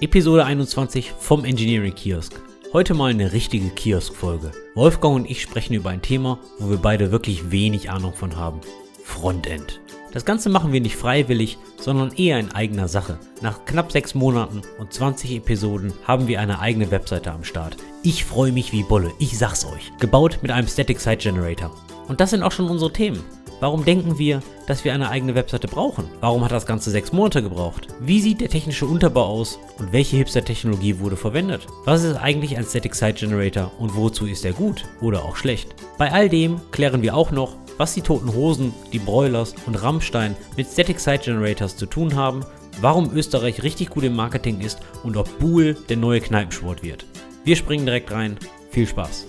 Episode 21 vom Engineering Kiosk. Heute mal eine richtige Kiosk-Folge. Wolfgang und ich sprechen über ein Thema, wo wir beide wirklich wenig Ahnung von haben. Frontend. Das Ganze machen wir nicht freiwillig, sondern eher in eigener Sache. Nach knapp sechs Monaten und 20 Episoden haben wir eine eigene Webseite am Start. Ich freue mich wie Bolle, ich sag's euch. Gebaut mit einem Static Site Generator. Und das sind auch schon unsere Themen. Warum denken wir, dass wir eine eigene Webseite brauchen? Warum hat das Ganze sechs Monate gebraucht? Wie sieht der technische Unterbau aus und welche Hipster-Technologie wurde verwendet? Was ist eigentlich ein Static Site Generator und wozu ist er gut oder auch schlecht? Bei all dem klären wir auch noch, was die Toten Hosen, die Broilers und Rammstein mit Static Site Generators zu tun haben, warum Österreich richtig gut im Marketing ist und ob Buhl der neue Kneipensport wird. Wir springen direkt rein. Viel Spaß!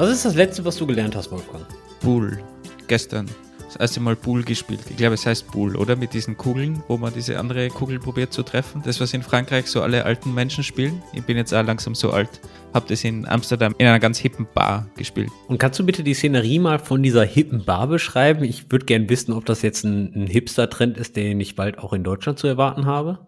Was ist das Letzte, was du gelernt hast, Wolfgang? Pool. Gestern. Das erste Mal Pool gespielt. Ich glaube, es heißt Pool, oder? Mit diesen Kugeln, wo man diese andere Kugel probiert zu treffen. Das, was in Frankreich so alle alten Menschen spielen. Ich bin jetzt auch langsam so alt. Hab das in Amsterdam in einer ganz hippen Bar gespielt. Und kannst du bitte die Szenerie mal von dieser hippen Bar beschreiben? Ich würde gerne wissen, ob das jetzt ein, ein Hipster-Trend ist, den ich bald auch in Deutschland zu erwarten habe.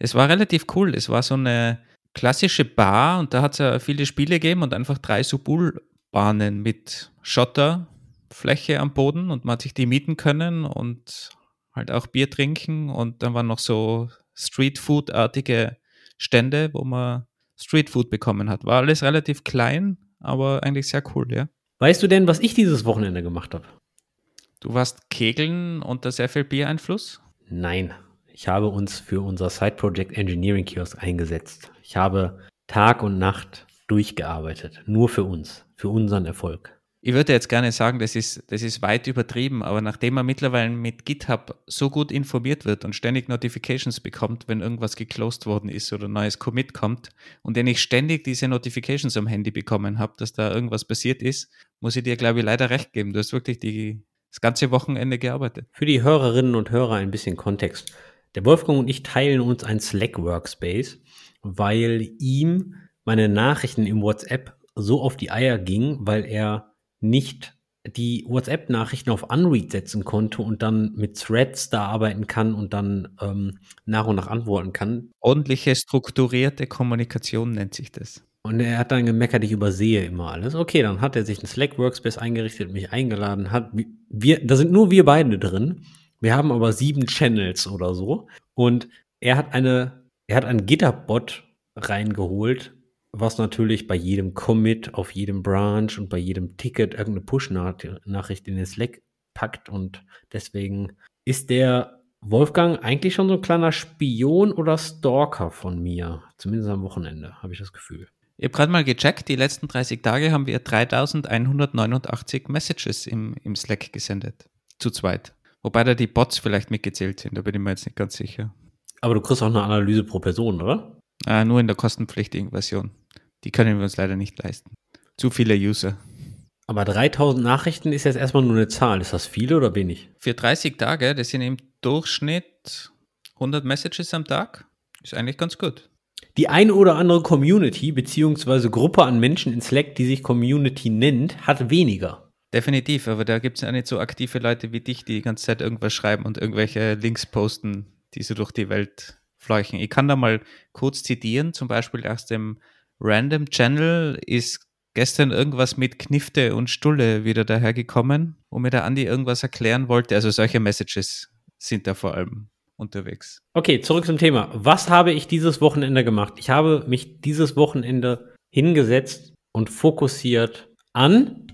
Es war relativ cool. Es war so eine klassische Bar und da hat es ja viele Spiele gegeben und einfach drei so Pool Bahnen mit Schotterfläche am Boden und man hat sich die mieten können und halt auch Bier trinken und dann waren noch so Streetfood-artige Stände, wo man Streetfood bekommen hat. War alles relativ klein, aber eigentlich sehr cool, ja. Weißt du denn, was ich dieses Wochenende gemacht habe? Du warst kegeln unter sehr viel Biereinfluss? Nein, ich habe uns für unser Side Project Engineering Kiosk eingesetzt. Ich habe Tag und Nacht durchgearbeitet, nur für uns für unseren Erfolg. Ich würde jetzt gerne sagen, das ist, das ist weit übertrieben, aber nachdem man mittlerweile mit GitHub so gut informiert wird und ständig Notifications bekommt, wenn irgendwas geclosed worden ist oder ein neues Commit kommt und wenn ich ständig diese Notifications am Handy bekommen habe, dass da irgendwas passiert ist, muss ich dir, glaube ich, leider recht geben. Du hast wirklich die, das ganze Wochenende gearbeitet. Für die Hörerinnen und Hörer ein bisschen Kontext. Der Wolfgang und ich teilen uns ein Slack-Workspace, weil ihm meine Nachrichten im WhatsApp so auf die Eier ging, weil er nicht die WhatsApp-Nachrichten auf Unread setzen konnte und dann mit Threads da arbeiten kann und dann ähm, nach und nach antworten kann. Ordentliche, strukturierte Kommunikation nennt sich das. Und er hat dann gemeckert, ich übersehe immer alles. Okay, dann hat er sich einen Slack Workspace eingerichtet, mich eingeladen, hat wir, da sind nur wir beide drin. Wir haben aber sieben Channels oder so. Und er hat eine, er hat einen Gitterbot reingeholt, was natürlich bei jedem Commit, auf jedem Branch und bei jedem Ticket irgendeine Push-Nachricht in den Slack packt und deswegen ist der Wolfgang eigentlich schon so ein kleiner Spion oder Stalker von mir, zumindest am Wochenende, habe ich das Gefühl. Ich habe gerade mal gecheckt, die letzten 30 Tage haben wir 3189 Messages im, im Slack gesendet. Zu zweit. Wobei da die Bots vielleicht mitgezählt sind, da bin ich mir jetzt nicht ganz sicher. Aber du kriegst auch eine Analyse pro Person, oder? Äh, nur in der kostenpflichtigen Version. Die können wir uns leider nicht leisten. Zu viele User. Aber 3000 Nachrichten ist jetzt erstmal nur eine Zahl. Ist das viel oder wenig? Für 30 Tage, das sind im Durchschnitt 100 Messages am Tag. Ist eigentlich ganz gut. Die eine oder andere Community beziehungsweise Gruppe an Menschen in Slack, die sich Community nennt, hat weniger. Definitiv, aber da gibt es ja nicht so aktive Leute wie dich, die die ganze Zeit irgendwas schreiben und irgendwelche Links posten, die so durch die Welt fleuchen. Ich kann da mal kurz zitieren, zum Beispiel aus dem Random Channel ist gestern irgendwas mit Knifte und Stulle wieder dahergekommen, wo mir der Andi irgendwas erklären wollte. Also solche Messages sind da vor allem unterwegs. Okay, zurück zum Thema. Was habe ich dieses Wochenende gemacht? Ich habe mich dieses Wochenende hingesetzt und fokussiert an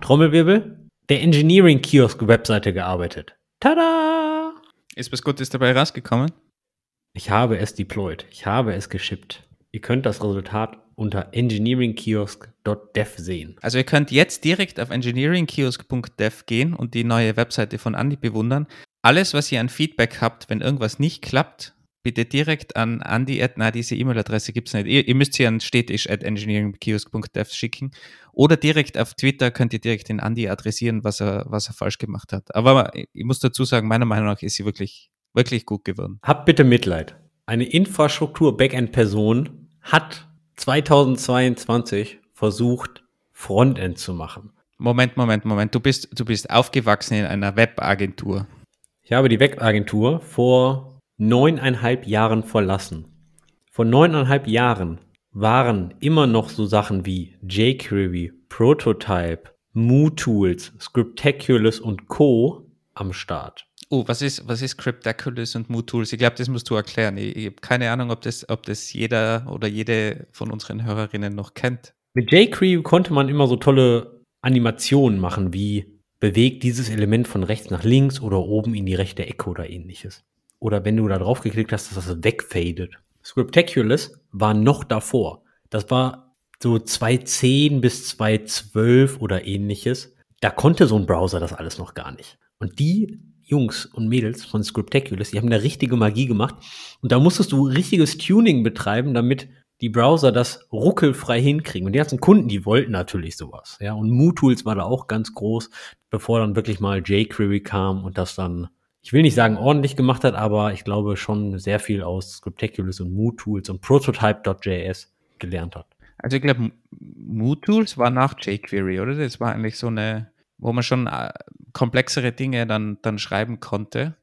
Trommelwirbel, der Engineering Kiosk Webseite gearbeitet. Tada! Ist was Gutes dabei rausgekommen? Ich habe es deployed. Ich habe es geschippt. Ihr könnt das Resultat unter engineeringkiosk.dev sehen. Also ihr könnt jetzt direkt auf engineeringkiosk.dev gehen und die neue Webseite von Andy bewundern. Alles, was ihr an Feedback habt, wenn irgendwas nicht klappt, bitte direkt an Andy. Na, diese E-Mail-Adresse gibt es nicht. Ihr, ihr, müsst sie an stetisch at engineeringkiosk.dev schicken. Oder direkt auf Twitter könnt ihr direkt den Andy adressieren, was er, was er falsch gemacht hat. Aber ich muss dazu sagen, meiner Meinung nach ist sie wirklich wirklich gut geworden. Habt bitte Mitleid. Eine Infrastruktur-Backend-Person hat 2022 versucht, Frontend zu machen. Moment, Moment, Moment. Du bist, du bist aufgewachsen in einer Webagentur. Ich habe die Webagentur vor neuneinhalb Jahren verlassen. Vor neuneinhalb Jahren waren immer noch so Sachen wie jQuery, Prototype, MooTools, Scriptaculous und Co. am Start. Oh, was ist, was ist Cryptaculous und MooTools? Ich glaube, das musst du erklären. Ich, ich habe keine Ahnung, ob das, ob das jeder oder jede von unseren Hörerinnen noch kennt. Mit jQuery konnte man immer so tolle Animationen machen, wie bewegt dieses Element von rechts nach links oder oben in die rechte Ecke oder ähnliches. Oder wenn du da drauf geklickt hast, dass das wegfadet. Scriptaculous war noch davor. Das war so 2010 bis 2012 oder ähnliches. Da konnte so ein Browser das alles noch gar nicht. Und die Jungs und Mädels von Scriptaculous, die haben da richtige Magie gemacht. Und da musstest du richtiges Tuning betreiben, damit die Browser das ruckelfrei hinkriegen. Und die ganzen Kunden, die wollten natürlich sowas. Ja, und MooTools war da auch ganz groß, bevor dann wirklich mal jQuery kam und das dann, ich will nicht sagen ordentlich gemacht hat, aber ich glaube schon sehr viel aus Scriptaculous und MooTools und Prototype.js gelernt hat. Also ich glaube, MooTools war nach jQuery, oder? Das war eigentlich so eine, wo man schon äh, komplexere Dinge dann, dann schreiben konnte,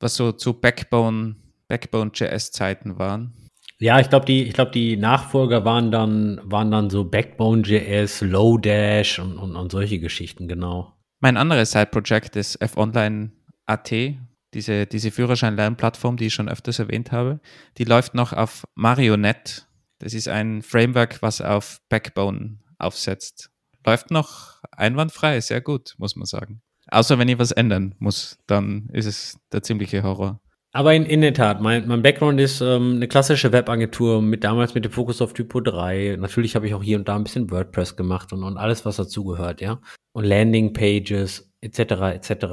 was so zu Backbone, Backbone.js-Zeiten waren. Ja, ich glaube, die, ich glaube, die Nachfolger waren dann, waren dann so Backbone.js, Lodash und, und, und solche Geschichten, genau. Mein anderes Side-Project ist F-Online.at, diese, diese Führerschein-Lernplattform, die ich schon öfters erwähnt habe. Die läuft noch auf Marionette. Das ist ein Framework, was auf Backbone aufsetzt. Läuft noch einwandfrei, sehr gut, muss man sagen. Außer wenn ich was ändern muss, dann ist es der ziemliche Horror. Aber in, in der Tat, mein, mein Background ist ähm, eine klassische Webagentur mit damals mit dem Fokus auf Typo 3. Natürlich habe ich auch hier und da ein bisschen WordPress gemacht und, und alles, was dazugehört, ja. Und Landingpages etc. etc.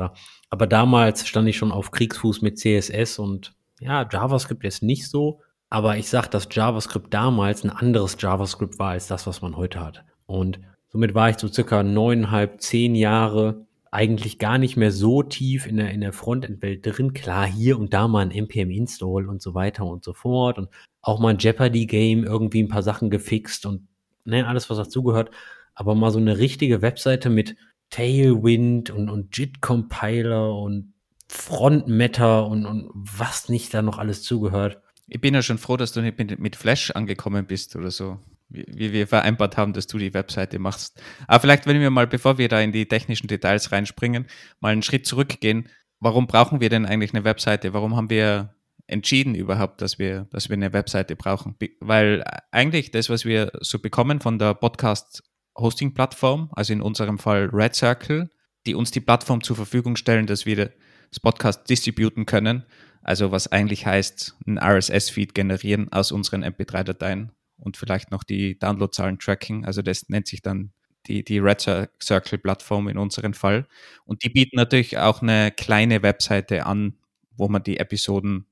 Aber damals stand ich schon auf Kriegsfuß mit CSS und ja, JavaScript ist nicht so. Aber ich sag, dass JavaScript damals ein anderes JavaScript war als das, was man heute hat. Und somit war ich so circa neuneinhalb, zehn Jahre eigentlich gar nicht mehr so tief in der, in der Frontend-Welt drin. Klar, hier und da mal ein NPM-Install und so weiter und so fort und auch mal ein Jeopardy-Game irgendwie ein paar Sachen gefixt und ne, alles, was dazugehört. Aber mal so eine richtige Webseite mit Tailwind und, und JIT-Compiler und Front-Matter und, und was nicht da noch alles zugehört. Ich bin ja schon froh, dass du nicht mit, mit Flash angekommen bist oder so wie, wir vereinbart haben, dass du die Webseite machst. Aber vielleicht, wenn wir mal, bevor wir da in die technischen Details reinspringen, mal einen Schritt zurückgehen. Warum brauchen wir denn eigentlich eine Webseite? Warum haben wir entschieden überhaupt, dass wir, dass wir eine Webseite brauchen? Weil eigentlich das, was wir so bekommen von der Podcast-Hosting-Plattform, also in unserem Fall Red Circle, die uns die Plattform zur Verfügung stellen, dass wir das Podcast distributen können. Also was eigentlich heißt, ein RSS-Feed generieren aus unseren MP3-Dateien und vielleicht noch die Downloadzahlen tracken. Also das nennt sich dann die, die Red Circle Plattform in unserem Fall. Und die bieten natürlich auch eine kleine Webseite an, wo man die Episoden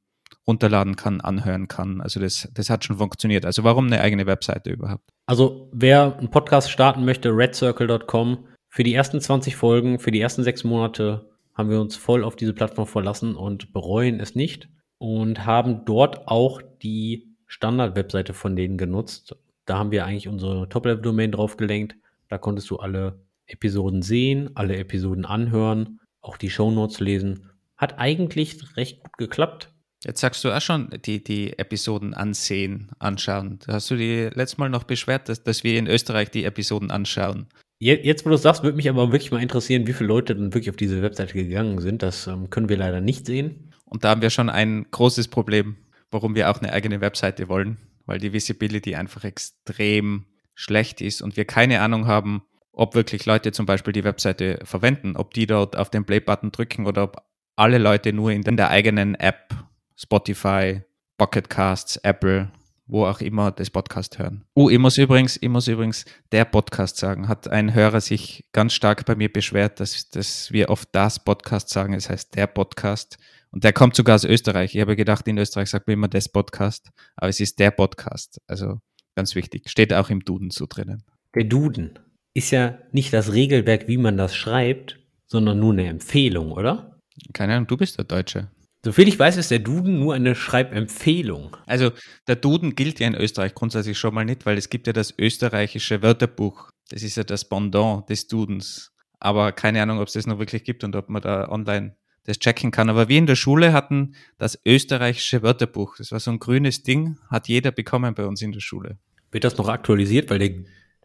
runterladen kann, anhören kann. Also das, das hat schon funktioniert. Also warum eine eigene Webseite überhaupt? Also wer einen Podcast starten möchte, redcircle.com. Für die ersten 20 Folgen, für die ersten sechs Monate haben wir uns voll auf diese Plattform verlassen und bereuen es nicht und haben dort auch die Standard-Webseite von denen genutzt. Da haben wir eigentlich unsere Top-Level-Domain drauf gelenkt. Da konntest du alle Episoden sehen, alle Episoden anhören, auch die Shownotes lesen. Hat eigentlich recht gut geklappt. Jetzt sagst du auch schon, die, die Episoden ansehen, anschauen. Hast du die letztes Mal noch beschwert, dass, dass wir in Österreich die Episoden anschauen? Jetzt, wo du sagst, würde mich aber wirklich mal interessieren, wie viele Leute dann wirklich auf diese Webseite gegangen sind. Das ähm, können wir leider nicht sehen. Und da haben wir schon ein großes Problem warum wir auch eine eigene Webseite wollen, weil die Visibility einfach extrem schlecht ist und wir keine Ahnung haben, ob wirklich Leute zum Beispiel die Webseite verwenden, ob die dort auf den Play-Button drücken oder ob alle Leute nur in der eigenen App, Spotify, Pocketcasts, Apple, wo auch immer das Podcast hören. Oh, ich muss übrigens, ich muss übrigens der Podcast sagen. Hat ein Hörer sich ganz stark bei mir beschwert, dass, dass wir oft das Podcast sagen. Es heißt der Podcast. Und der kommt sogar aus Österreich. Ich habe gedacht, in Österreich sagt man immer das Podcast, aber es ist der Podcast. Also ganz wichtig. Steht auch im Duden so drinnen. Der Duden ist ja nicht das Regelwerk, wie man das schreibt, sondern nur eine Empfehlung, oder? Keine Ahnung, du bist der Deutsche. Soviel ich weiß, ist der Duden nur eine Schreibempfehlung. Also der Duden gilt ja in Österreich grundsätzlich schon mal nicht, weil es gibt ja das österreichische Wörterbuch. Das ist ja das Pendant des Dudens. Aber keine Ahnung, ob es das noch wirklich gibt und ob man da online das checken kann. Aber wir in der Schule hatten das österreichische Wörterbuch. Das war so ein grünes Ding, hat jeder bekommen bei uns in der Schule. Wird das noch aktualisiert? Weil der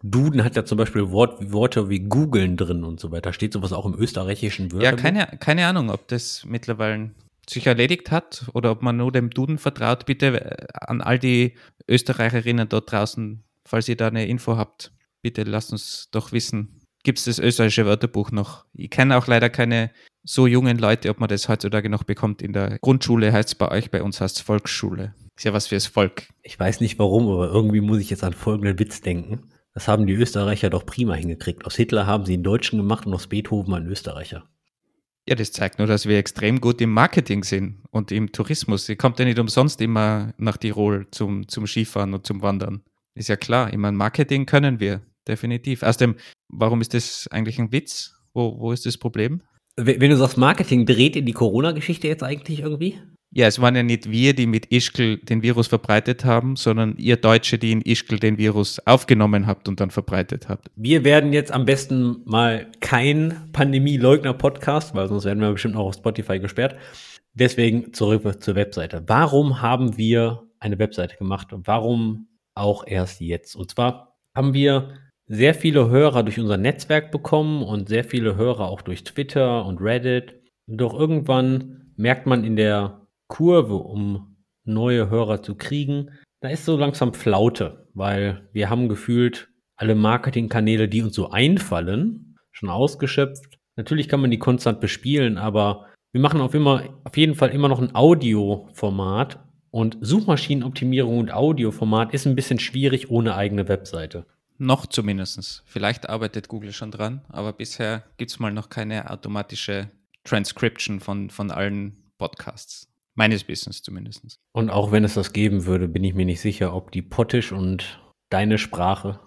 Duden hat ja zum Beispiel Wort, Worte wie googeln drin und so weiter. Steht sowas auch im österreichischen Wörterbuch? Ja, keine, keine Ahnung, ob das mittlerweile sich erledigt hat oder ob man nur dem Duden vertraut. Bitte äh, an all die Österreicherinnen dort draußen, falls ihr da eine Info habt, bitte lasst uns doch wissen. Gibt es das österreichische Wörterbuch noch? Ich kenne auch leider keine so jungen Leute, ob man das heutzutage noch bekommt. In der Grundschule heißt es bei euch, bei uns heißt es Volksschule. Ist ja was fürs Volk. Ich weiß nicht warum, aber irgendwie muss ich jetzt an folgenden Witz denken. Das haben die Österreicher doch prima hingekriegt. Aus Hitler haben sie einen Deutschen gemacht und aus Beethoven einen Österreicher. Ja, das zeigt nur, dass wir extrem gut im Marketing sind und im Tourismus. Ihr kommt ja nicht umsonst immer nach Tirol zum, zum Skifahren und zum Wandern. Ist ja klar, immer Marketing können wir, definitiv. Außerdem, warum ist das eigentlich ein Witz? Wo, wo ist das Problem? Wenn du sagst Marketing, dreht in die Corona-Geschichte jetzt eigentlich irgendwie? Ja, es waren ja nicht wir, die mit Ischgl den Virus verbreitet haben, sondern ihr Deutsche, die in Ischgl den Virus aufgenommen habt und dann verbreitet habt. Wir werden jetzt am besten mal kein Pandemie-Leugner-Podcast, weil sonst werden wir bestimmt auch auf Spotify gesperrt. Deswegen zurück zur Webseite. Warum haben wir eine Webseite gemacht und warum auch erst jetzt? Und zwar haben wir sehr viele Hörer durch unser Netzwerk bekommen und sehr viele Hörer auch durch Twitter und Reddit. Doch irgendwann merkt man in der Kurve, um neue Hörer zu kriegen, da ist so langsam Flaute, weil wir haben gefühlt alle Marketingkanäle, die uns so einfallen, schon ausgeschöpft. Natürlich kann man die konstant bespielen, aber wir machen auf, immer, auf jeden Fall immer noch ein Audioformat und Suchmaschinenoptimierung und Audioformat ist ein bisschen schwierig ohne eigene Webseite. Noch zumindest. Vielleicht arbeitet Google schon dran, aber bisher gibt es mal noch keine automatische Transcription von, von allen Podcasts. Meines Wissens zumindest. Und auch wenn es das geben würde, bin ich mir nicht sicher, ob die Pottisch und deine Sprache,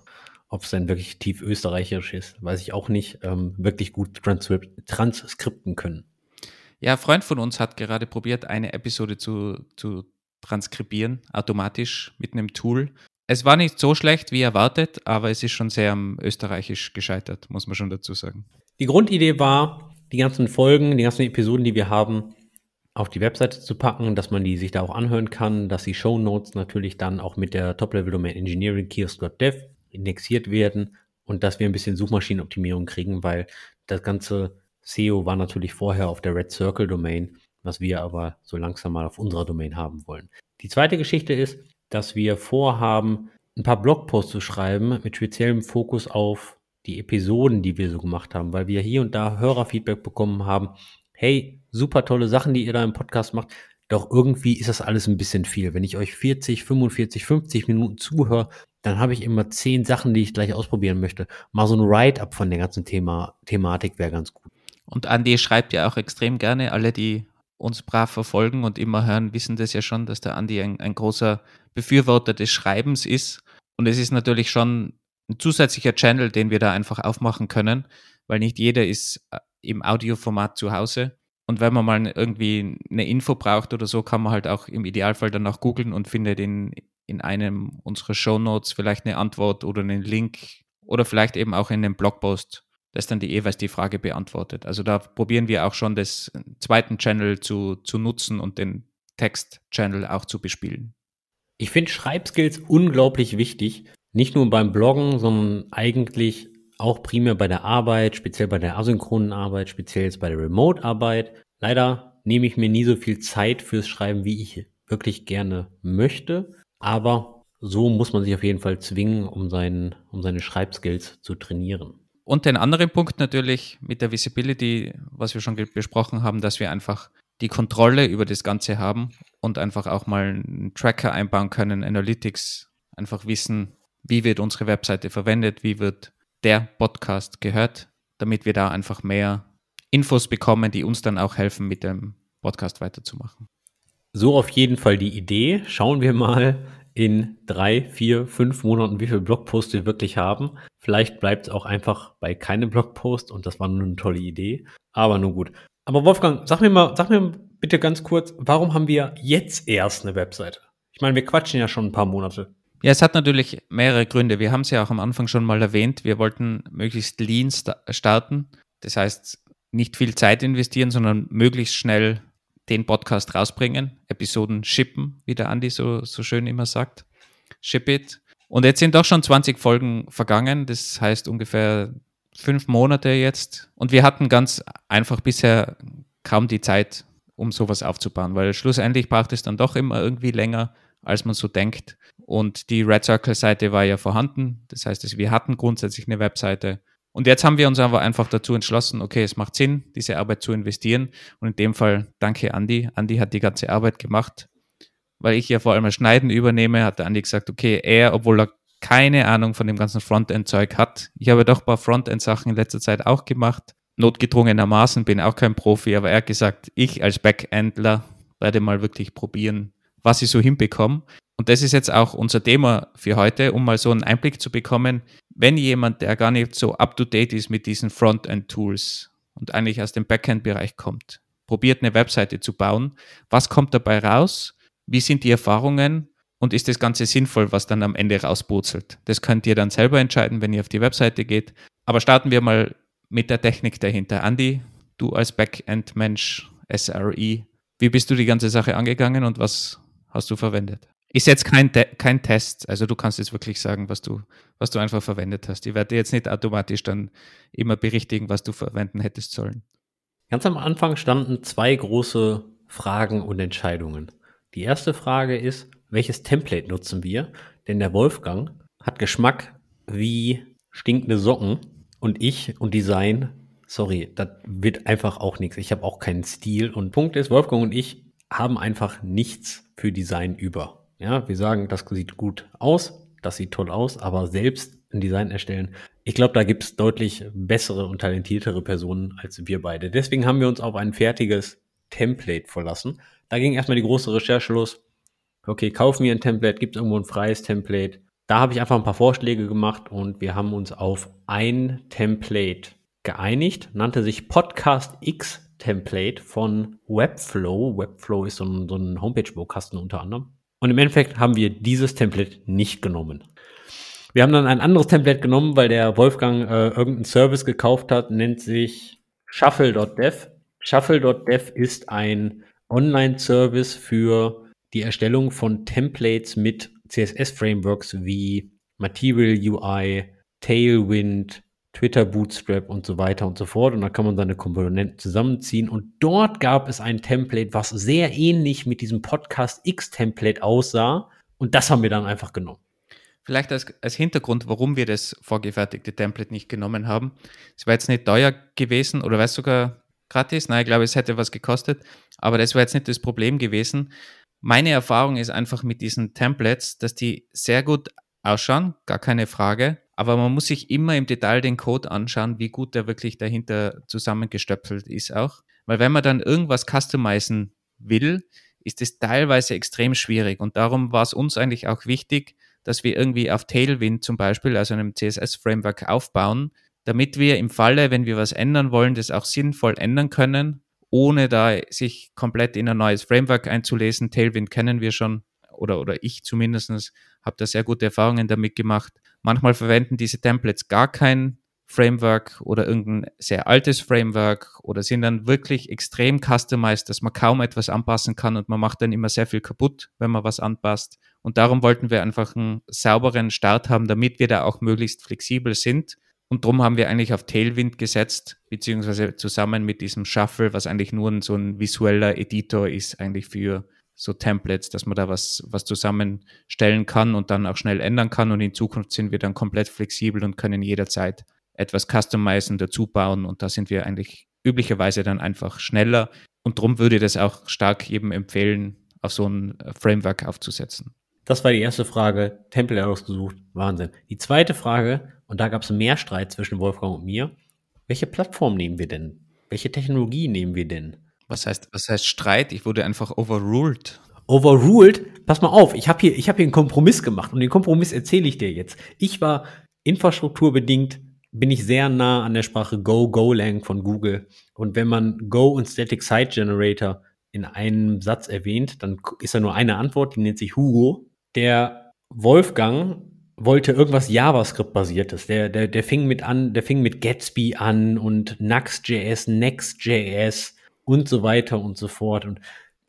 ob es dann wirklich tief österreichisch ist, weiß ich auch nicht, ähm, wirklich gut transkripten können. Ja, ein Freund von uns hat gerade probiert, eine Episode zu, zu transkribieren, automatisch mit einem Tool. Es war nicht so schlecht wie erwartet, aber es ist schon sehr am Österreichisch gescheitert, muss man schon dazu sagen. Die Grundidee war, die ganzen Folgen, die ganzen Episoden, die wir haben, auf die Webseite zu packen, dass man die sich da auch anhören kann, dass die Show Notes natürlich dann auch mit der Top-Level-Domain Engineering Kiosk.dev indexiert werden und dass wir ein bisschen Suchmaschinenoptimierung kriegen, weil das ganze SEO war natürlich vorher auf der Red Circle Domain, was wir aber so langsam mal auf unserer Domain haben wollen. Die zweite Geschichte ist, dass wir vorhaben, ein paar Blogposts zu schreiben mit speziellem Fokus auf die Episoden, die wir so gemacht haben, weil wir hier und da Hörerfeedback bekommen haben, hey, super tolle Sachen, die ihr da im Podcast macht. Doch irgendwie ist das alles ein bisschen viel. Wenn ich euch 40, 45, 50 Minuten zuhöre, dann habe ich immer zehn Sachen, die ich gleich ausprobieren möchte. Mal so ein Write-up von der ganzen Thema, Thematik wäre ganz gut. Und Andi schreibt ja auch extrem gerne. Alle, die uns brav verfolgen und immer hören, wissen das ja schon, dass der Andi ein, ein großer Befürworter des Schreibens ist. Und es ist natürlich schon ein zusätzlicher Channel, den wir da einfach aufmachen können, weil nicht jeder ist äh, im Audioformat zu Hause. Und wenn man mal irgendwie eine Info braucht oder so, kann man halt auch im Idealfall danach googeln und findet in, in einem unserer Show Notes vielleicht eine Antwort oder einen Link oder vielleicht eben auch in einem Blogpost, das dann die jeweils die Frage beantwortet. Also da probieren wir auch schon das zweiten Channel zu, zu nutzen und den Text-Channel auch zu bespielen. Ich finde Schreibskills unglaublich wichtig. Nicht nur beim Bloggen, sondern eigentlich auch primär bei der Arbeit, speziell bei der asynchronen Arbeit, speziell jetzt bei der Remote-Arbeit. Leider nehme ich mir nie so viel Zeit fürs Schreiben, wie ich wirklich gerne möchte. Aber so muss man sich auf jeden Fall zwingen, um, seinen, um seine Schreibskills zu trainieren. Und den anderen Punkt natürlich mit der Visibility, was wir schon besprochen haben, dass wir einfach die Kontrolle über das Ganze haben und einfach auch mal einen Tracker einbauen können, Analytics, einfach wissen, wie wird unsere Webseite verwendet, wie wird der Podcast gehört, damit wir da einfach mehr Infos bekommen, die uns dann auch helfen, mit dem Podcast weiterzumachen. So auf jeden Fall die Idee. Schauen wir mal in drei, vier, fünf Monaten, wie viele Blogposts wir wirklich haben. Vielleicht bleibt es auch einfach bei keinem Blogpost und das war nur eine tolle Idee. Aber nun gut. Aber Wolfgang, sag mir mal, sag mir bitte ganz kurz, warum haben wir jetzt erst eine Webseite? Ich meine, wir quatschen ja schon ein paar Monate. Ja, es hat natürlich mehrere Gründe. Wir haben es ja auch am Anfang schon mal erwähnt. Wir wollten möglichst lean starten. Das heißt, nicht viel Zeit investieren, sondern möglichst schnell den Podcast rausbringen, Episoden shippen, wie der Andi so, so schön immer sagt. Ship it. Und jetzt sind doch schon 20 Folgen vergangen. Das heißt ungefähr fünf Monate jetzt. Und wir hatten ganz einfach bisher kaum die Zeit, um sowas aufzubauen, weil schlussendlich braucht es dann doch immer irgendwie länger als man so denkt. Und die Red Circle-Seite war ja vorhanden. Das heißt, wir hatten grundsätzlich eine Webseite. Und jetzt haben wir uns aber einfach dazu entschlossen, okay, es macht Sinn, diese Arbeit zu investieren. Und in dem Fall danke Andy. Andy hat die ganze Arbeit gemacht. Weil ich ja vor allem das Schneiden übernehme, hat der Andy gesagt, okay, er, obwohl er keine Ahnung von dem ganzen Frontend-Zeug hat. Ich habe doch ein paar Frontend-Sachen in letzter Zeit auch gemacht. Notgedrungenermaßen bin auch kein Profi, aber er hat gesagt, ich als Backendler werde mal wirklich probieren, was ich so hinbekomme. Und das ist jetzt auch unser Thema für heute, um mal so einen Einblick zu bekommen, wenn jemand, der gar nicht so up-to-date ist mit diesen Frontend-Tools und eigentlich aus dem Backend-Bereich kommt, probiert eine Webseite zu bauen, was kommt dabei raus, wie sind die Erfahrungen und ist das Ganze sinnvoll, was dann am Ende rauspurzelt. Das könnt ihr dann selber entscheiden, wenn ihr auf die Webseite geht. Aber starten wir mal mit der Technik dahinter. Andy, du als Backend-Mensch, SRE, wie bist du die ganze Sache angegangen und was hast du verwendet? Ist jetzt kein, kein Test, also du kannst jetzt wirklich sagen, was du, was du einfach verwendet hast. Ich werde jetzt nicht automatisch dann immer berichtigen, was du verwenden hättest sollen. Ganz am Anfang standen zwei große Fragen und Entscheidungen. Die erste Frage ist, welches Template nutzen wir? Denn der Wolfgang hat Geschmack wie stinkende Socken und ich und Design, sorry, das wird einfach auch nichts. Ich habe auch keinen Stil und Punkt ist, Wolfgang und ich haben einfach nichts für Design über. Ja, wir sagen, das sieht gut aus, das sieht toll aus, aber selbst ein Design erstellen, ich glaube, da gibt es deutlich bessere und talentiertere Personen als wir beide. Deswegen haben wir uns auf ein fertiges Template verlassen. Da ging erstmal die große Recherche los. Okay, kauf mir ein Template, gibt es irgendwo ein freies Template? Da habe ich einfach ein paar Vorschläge gemacht und wir haben uns auf ein Template geeinigt, nannte sich Podcast X Template von Webflow. Webflow ist so ein, so ein Homepage-Baukasten unter anderem. Und im Endeffekt haben wir dieses Template nicht genommen. Wir haben dann ein anderes Template genommen, weil der Wolfgang äh, irgendeinen Service gekauft hat, nennt sich Shuffle.dev. Shuffle.dev ist ein Online-Service für die Erstellung von Templates mit CSS-Frameworks wie Material UI, Tailwind, Twitter Bootstrap und so weiter und so fort. Und da kann man seine Komponenten zusammenziehen. Und dort gab es ein Template, was sehr ähnlich mit diesem Podcast X-Template aussah. Und das haben wir dann einfach genommen. Vielleicht als, als Hintergrund, warum wir das vorgefertigte Template nicht genommen haben. Es war jetzt nicht teuer gewesen oder war es sogar gratis? Nein, ich glaube, es hätte was gekostet. Aber das war jetzt nicht das Problem gewesen. Meine Erfahrung ist einfach mit diesen Templates, dass die sehr gut ausschauen, gar keine Frage. Aber man muss sich immer im Detail den Code anschauen, wie gut der wirklich dahinter zusammengestöpselt ist auch. Weil wenn man dann irgendwas customizen will, ist es teilweise extrem schwierig. Und darum war es uns eigentlich auch wichtig, dass wir irgendwie auf Tailwind zum Beispiel, also einem CSS-Framework aufbauen, damit wir im Falle, wenn wir was ändern wollen, das auch sinnvoll ändern können, ohne da sich komplett in ein neues Framework einzulesen. Tailwind kennen wir schon, oder, oder ich zumindest habe da sehr gute Erfahrungen damit gemacht. Manchmal verwenden diese Templates gar kein Framework oder irgendein sehr altes Framework oder sind dann wirklich extrem customized, dass man kaum etwas anpassen kann und man macht dann immer sehr viel kaputt, wenn man was anpasst. Und darum wollten wir einfach einen sauberen Start haben, damit wir da auch möglichst flexibel sind. Und darum haben wir eigentlich auf Tailwind gesetzt, beziehungsweise zusammen mit diesem Shuffle, was eigentlich nur so ein visueller Editor ist, eigentlich für so Templates, dass man da was, was zusammenstellen kann und dann auch schnell ändern kann. Und in Zukunft sind wir dann komplett flexibel und können jederzeit etwas customizen, dazu bauen. Und da sind wir eigentlich üblicherweise dann einfach schneller. Und darum würde ich das auch stark jedem empfehlen, auf so ein Framework aufzusetzen. Das war die erste Frage. Template ausgesucht. Wahnsinn. Die zweite Frage, und da gab es mehr Streit zwischen Wolfgang und mir. Welche Plattform nehmen wir denn? Welche Technologie nehmen wir denn? Was heißt, was heißt Streit? Ich wurde einfach overruled. Overruled? Pass mal auf, ich habe hier, hab hier einen Kompromiss gemacht und den Kompromiss erzähle ich dir jetzt. Ich war infrastrukturbedingt, bin ich sehr nah an der Sprache Go, Golang von Google. Und wenn man Go und Static Site Generator in einem Satz erwähnt, dann ist da nur eine Antwort, die nennt sich Hugo. Der Wolfgang wollte irgendwas JavaScript-basiertes. Der, der, der fing mit an, der fing mit Gatsby an und Nux.js, Next.js und so weiter und so fort. Und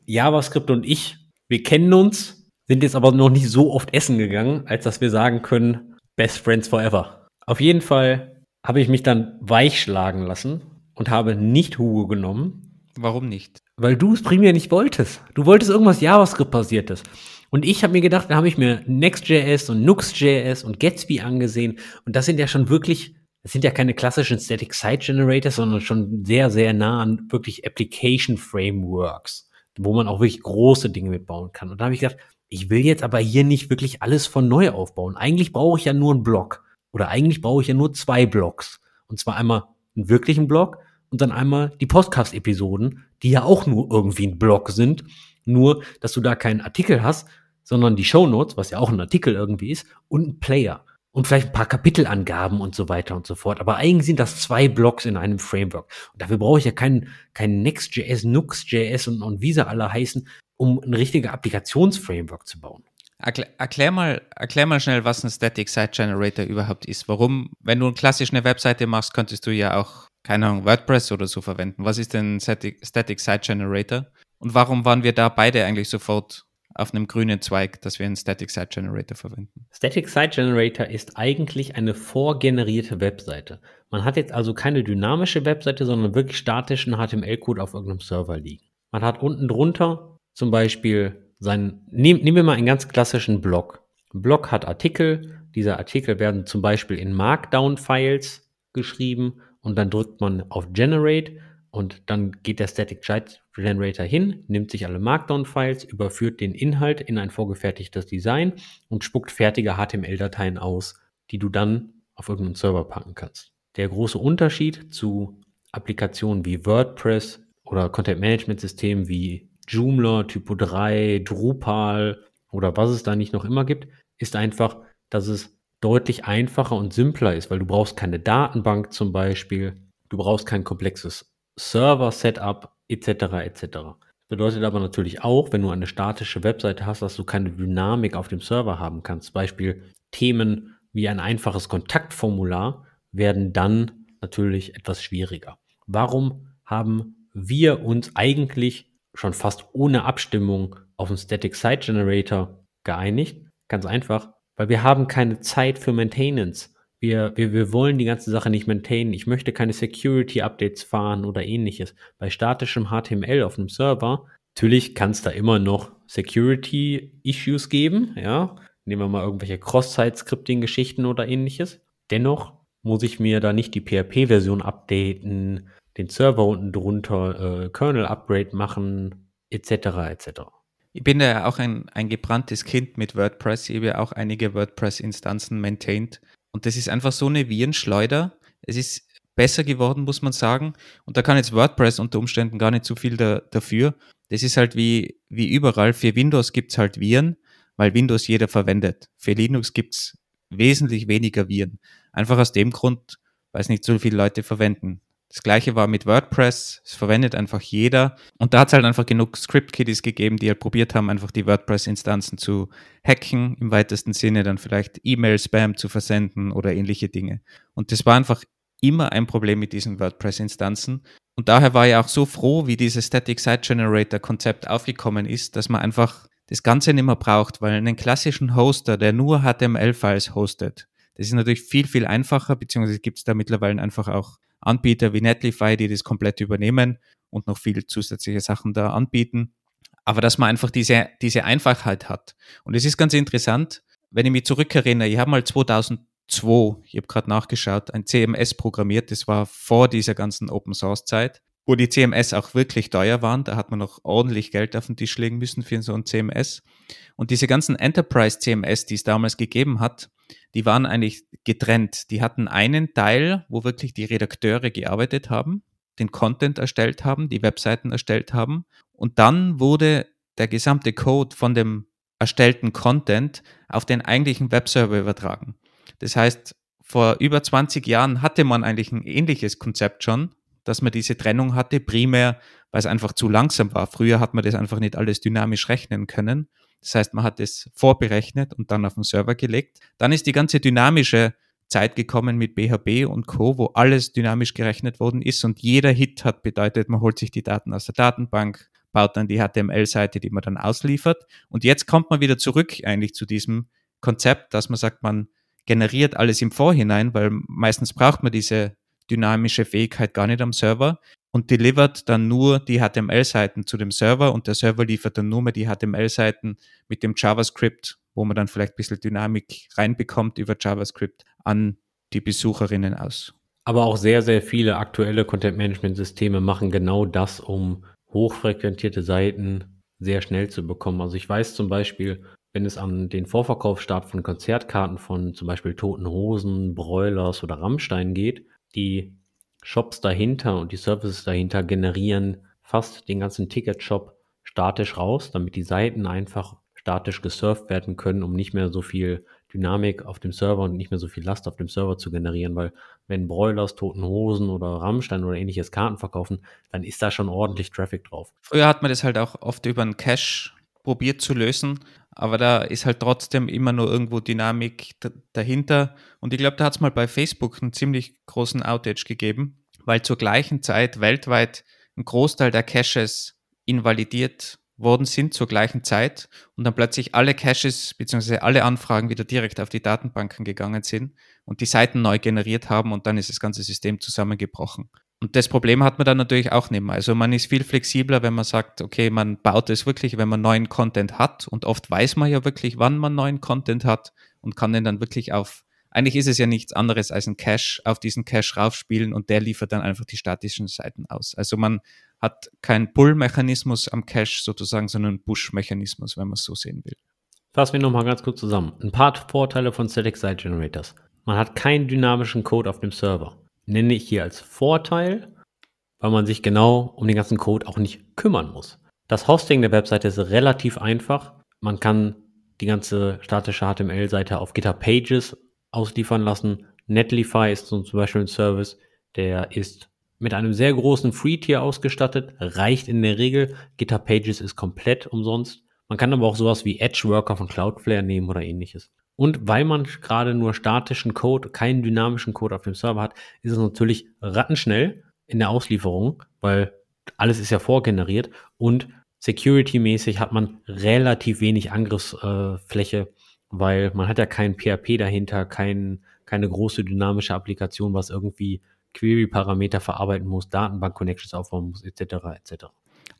JavaScript und ich, wir kennen uns, sind jetzt aber noch nicht so oft essen gegangen, als dass wir sagen können, Best Friends Forever. Auf jeden Fall habe ich mich dann weichschlagen lassen und habe nicht Hugo genommen. Warum nicht? Weil du es primär nicht wolltest. Du wolltest irgendwas JavaScript-basiertes. Und ich habe mir gedacht, da habe ich mir Next.js und Nux.js und Gatsby angesehen. Und das sind ja schon wirklich, das sind ja keine klassischen Static Site Generators, sondern schon sehr, sehr nah an wirklich Application Frameworks, wo man auch wirklich große Dinge mitbauen kann. Und da habe ich gedacht, ich will jetzt aber hier nicht wirklich alles von neu aufbauen. Eigentlich brauche ich ja nur einen Block. Oder eigentlich brauche ich ja nur zwei Blocks. Und zwar einmal einen wirklichen Block und dann einmal die Podcast-Episoden, die ja auch nur irgendwie ein Blog sind. Nur, dass du da keinen Artikel hast, sondern die Show Notes, was ja auch ein Artikel irgendwie ist, und ein Player. Und vielleicht ein paar Kapitelangaben und so weiter und so fort. Aber eigentlich sind das zwei Blocks in einem Framework. Und dafür brauche ich ja keinen, keinen Next.js, Nux.js und, und wie sie alle heißen, um ein richtiger Applikationsframework zu bauen. Erklär, erklär, mal, erklär mal schnell, was ein Static Site Generator überhaupt ist. Warum, wenn du klassisch eine Webseite machst, könntest du ja auch, keine Ahnung, WordPress oder so verwenden. Was ist denn Static, Static Site Generator? Und warum waren wir da beide eigentlich sofort auf einem grünen Zweig, dass wir einen Static Site Generator verwenden? Static Site Generator ist eigentlich eine vorgenerierte Webseite. Man hat jetzt also keine dynamische Webseite, sondern wirklich statischen HTML-Code auf irgendeinem Server liegen. Man hat unten drunter zum Beispiel sein, nehm, nehmen wir mal einen ganz klassischen Blog. Ein Blog hat Artikel, diese Artikel werden zum Beispiel in Markdown-Files geschrieben und dann drückt man auf Generate und dann geht der Static Generator hin, nimmt sich alle Markdown-Files, überführt den Inhalt in ein vorgefertigtes Design und spuckt fertige HTML-Dateien aus, die du dann auf irgendeinen Server packen kannst. Der große Unterschied zu Applikationen wie WordPress oder Content-Management-Systemen wie Joomla, Typo 3, Drupal oder was es da nicht noch immer gibt, ist einfach, dass es deutlich einfacher und simpler ist, weil du brauchst keine Datenbank zum Beispiel, du brauchst kein komplexes Server-Setup etc. etc. Bedeutet aber natürlich auch, wenn du eine statische Webseite hast, dass du keine Dynamik auf dem Server haben kannst. Beispiel Themen wie ein einfaches Kontaktformular werden dann natürlich etwas schwieriger. Warum haben wir uns eigentlich schon fast ohne Abstimmung auf einen Static Site Generator geeinigt. Ganz einfach, weil wir haben keine Zeit für Maintenance. Wir, wir, wir wollen die ganze Sache nicht maintainen. Ich möchte keine Security Updates fahren oder ähnliches. Bei statischem HTML auf einem Server, natürlich kann es da immer noch Security Issues geben, ja. Nehmen wir mal irgendwelche Cross-Site-Scripting-Geschichten oder ähnliches. Dennoch muss ich mir da nicht die PHP-Version updaten, den Server unten drunter äh, Kernel-Upgrade machen, etc. etc. Ich bin ja auch ein, ein gebranntes Kind mit WordPress. Ich habe ja auch einige WordPress-Instanzen maintained. Und das ist einfach so eine Virenschleuder. Es ist besser geworden, muss man sagen. Und da kann jetzt WordPress unter Umständen gar nicht so viel da, dafür. Das ist halt wie, wie überall. Für Windows gibt es halt Viren, weil Windows jeder verwendet. Für Linux gibt es wesentlich weniger Viren. Einfach aus dem Grund, weil es nicht so viele Leute verwenden. Das gleiche war mit WordPress, es verwendet einfach jeder. Und da hat es halt einfach genug Script-Kiddies gegeben, die halt probiert haben, einfach die WordPress-Instanzen zu hacken, im weitesten Sinne dann vielleicht E-Mail-Spam zu versenden oder ähnliche Dinge. Und das war einfach immer ein Problem mit diesen WordPress-Instanzen. Und daher war ich auch so froh, wie dieses Static Site Generator-Konzept aufgekommen ist, dass man einfach das Ganze nicht mehr braucht, weil einen klassischen Hoster, der nur HTML-Files hostet, das ist natürlich viel, viel einfacher, beziehungsweise gibt es da mittlerweile einfach auch Anbieter wie Netlify, die das komplett übernehmen und noch viele zusätzliche Sachen da anbieten. Aber dass man einfach diese, diese Einfachheit hat. Und es ist ganz interessant, wenn ich mich zurückerinnere, ich habe mal 2002, ich habe gerade nachgeschaut, ein CMS programmiert, das war vor dieser ganzen Open Source Zeit, wo die CMS auch wirklich teuer waren. Da hat man noch ordentlich Geld auf den Tisch legen müssen für so ein CMS. Und diese ganzen Enterprise CMS, die es damals gegeben hat, die waren eigentlich getrennt. Die hatten einen Teil, wo wirklich die Redakteure gearbeitet haben, den Content erstellt haben, die Webseiten erstellt haben. Und dann wurde der gesamte Code von dem erstellten Content auf den eigentlichen Webserver übertragen. Das heißt, vor über 20 Jahren hatte man eigentlich ein ähnliches Konzept schon, dass man diese Trennung hatte, primär, weil es einfach zu langsam war. Früher hat man das einfach nicht alles dynamisch rechnen können. Das heißt, man hat es vorberechnet und dann auf den Server gelegt. Dann ist die ganze dynamische Zeit gekommen mit BHB und Co., wo alles dynamisch gerechnet worden ist und jeder Hit hat bedeutet, man holt sich die Daten aus der Datenbank, baut dann die HTML-Seite, die man dann ausliefert. Und jetzt kommt man wieder zurück eigentlich zu diesem Konzept, dass man sagt, man generiert alles im Vorhinein, weil meistens braucht man diese dynamische Fähigkeit gar nicht am Server und delivert dann nur die HTML-Seiten zu dem Server und der Server liefert dann nur mehr die HTML-Seiten mit dem JavaScript, wo man dann vielleicht ein bisschen Dynamik reinbekommt über JavaScript an die Besucherinnen aus. Aber auch sehr, sehr viele aktuelle Content-Management-Systeme machen genau das, um hochfrequentierte Seiten sehr schnell zu bekommen. Also ich weiß zum Beispiel, wenn es an den Vorverkaufsstart von Konzertkarten von zum Beispiel Toten Hosen, Broilers oder Rammstein geht, die Shops dahinter und die Services dahinter generieren fast den ganzen Ticket-Shop statisch raus, damit die Seiten einfach statisch gesurft werden können, um nicht mehr so viel Dynamik auf dem Server und nicht mehr so viel Last auf dem Server zu generieren, weil wenn Broilers, Toten Hosen oder Rammstein oder ähnliches Karten verkaufen, dann ist da schon ordentlich Traffic drauf. Früher hat man das halt auch oft über einen Cache probiert zu lösen, aber da ist halt trotzdem immer nur irgendwo Dynamik dahinter. Und ich glaube, da hat es mal bei Facebook einen ziemlich großen Outage gegeben, weil zur gleichen Zeit weltweit ein Großteil der Caches invalidiert worden sind zur gleichen Zeit und dann plötzlich alle Caches bzw. alle Anfragen wieder direkt auf die Datenbanken gegangen sind und die Seiten neu generiert haben und dann ist das ganze System zusammengebrochen. Und das Problem hat man dann natürlich auch nicht mehr. Also man ist viel flexibler, wenn man sagt, okay, man baut es wirklich, wenn man neuen Content hat und oft weiß man ja wirklich, wann man neuen Content hat und kann den dann wirklich auf eigentlich ist es ja nichts anderes als ein Cache auf diesen Cache raufspielen und der liefert dann einfach die statischen Seiten aus. Also man hat keinen Pull-Mechanismus am Cache sozusagen, sondern einen Push-Mechanismus, wenn man es so sehen will. Fassen wir nochmal ganz kurz zusammen. Ein paar Vorteile von Static Site Generators. Man hat keinen dynamischen Code auf dem Server. Nenne ich hier als Vorteil, weil man sich genau um den ganzen Code auch nicht kümmern muss. Das Hosting der Webseite ist relativ einfach. Man kann die ganze statische HTML-Seite auf GitHub Pages ausliefern lassen. Netlify ist zum Beispiel ein Service, der ist mit einem sehr großen Free-Tier ausgestattet, reicht in der Regel. GitHub Pages ist komplett umsonst. Man kann aber auch sowas wie Edge Worker von Cloudflare nehmen oder ähnliches. Und weil man gerade nur statischen Code, keinen dynamischen Code auf dem Server hat, ist es natürlich rattenschnell in der Auslieferung, weil alles ist ja vorgeneriert und security-mäßig hat man relativ wenig Angriffsfläche, weil man hat ja kein PHP dahinter, kein, keine große dynamische Applikation, was irgendwie Query-Parameter verarbeiten muss, Datenbank-Connections aufbauen muss, etc. etc.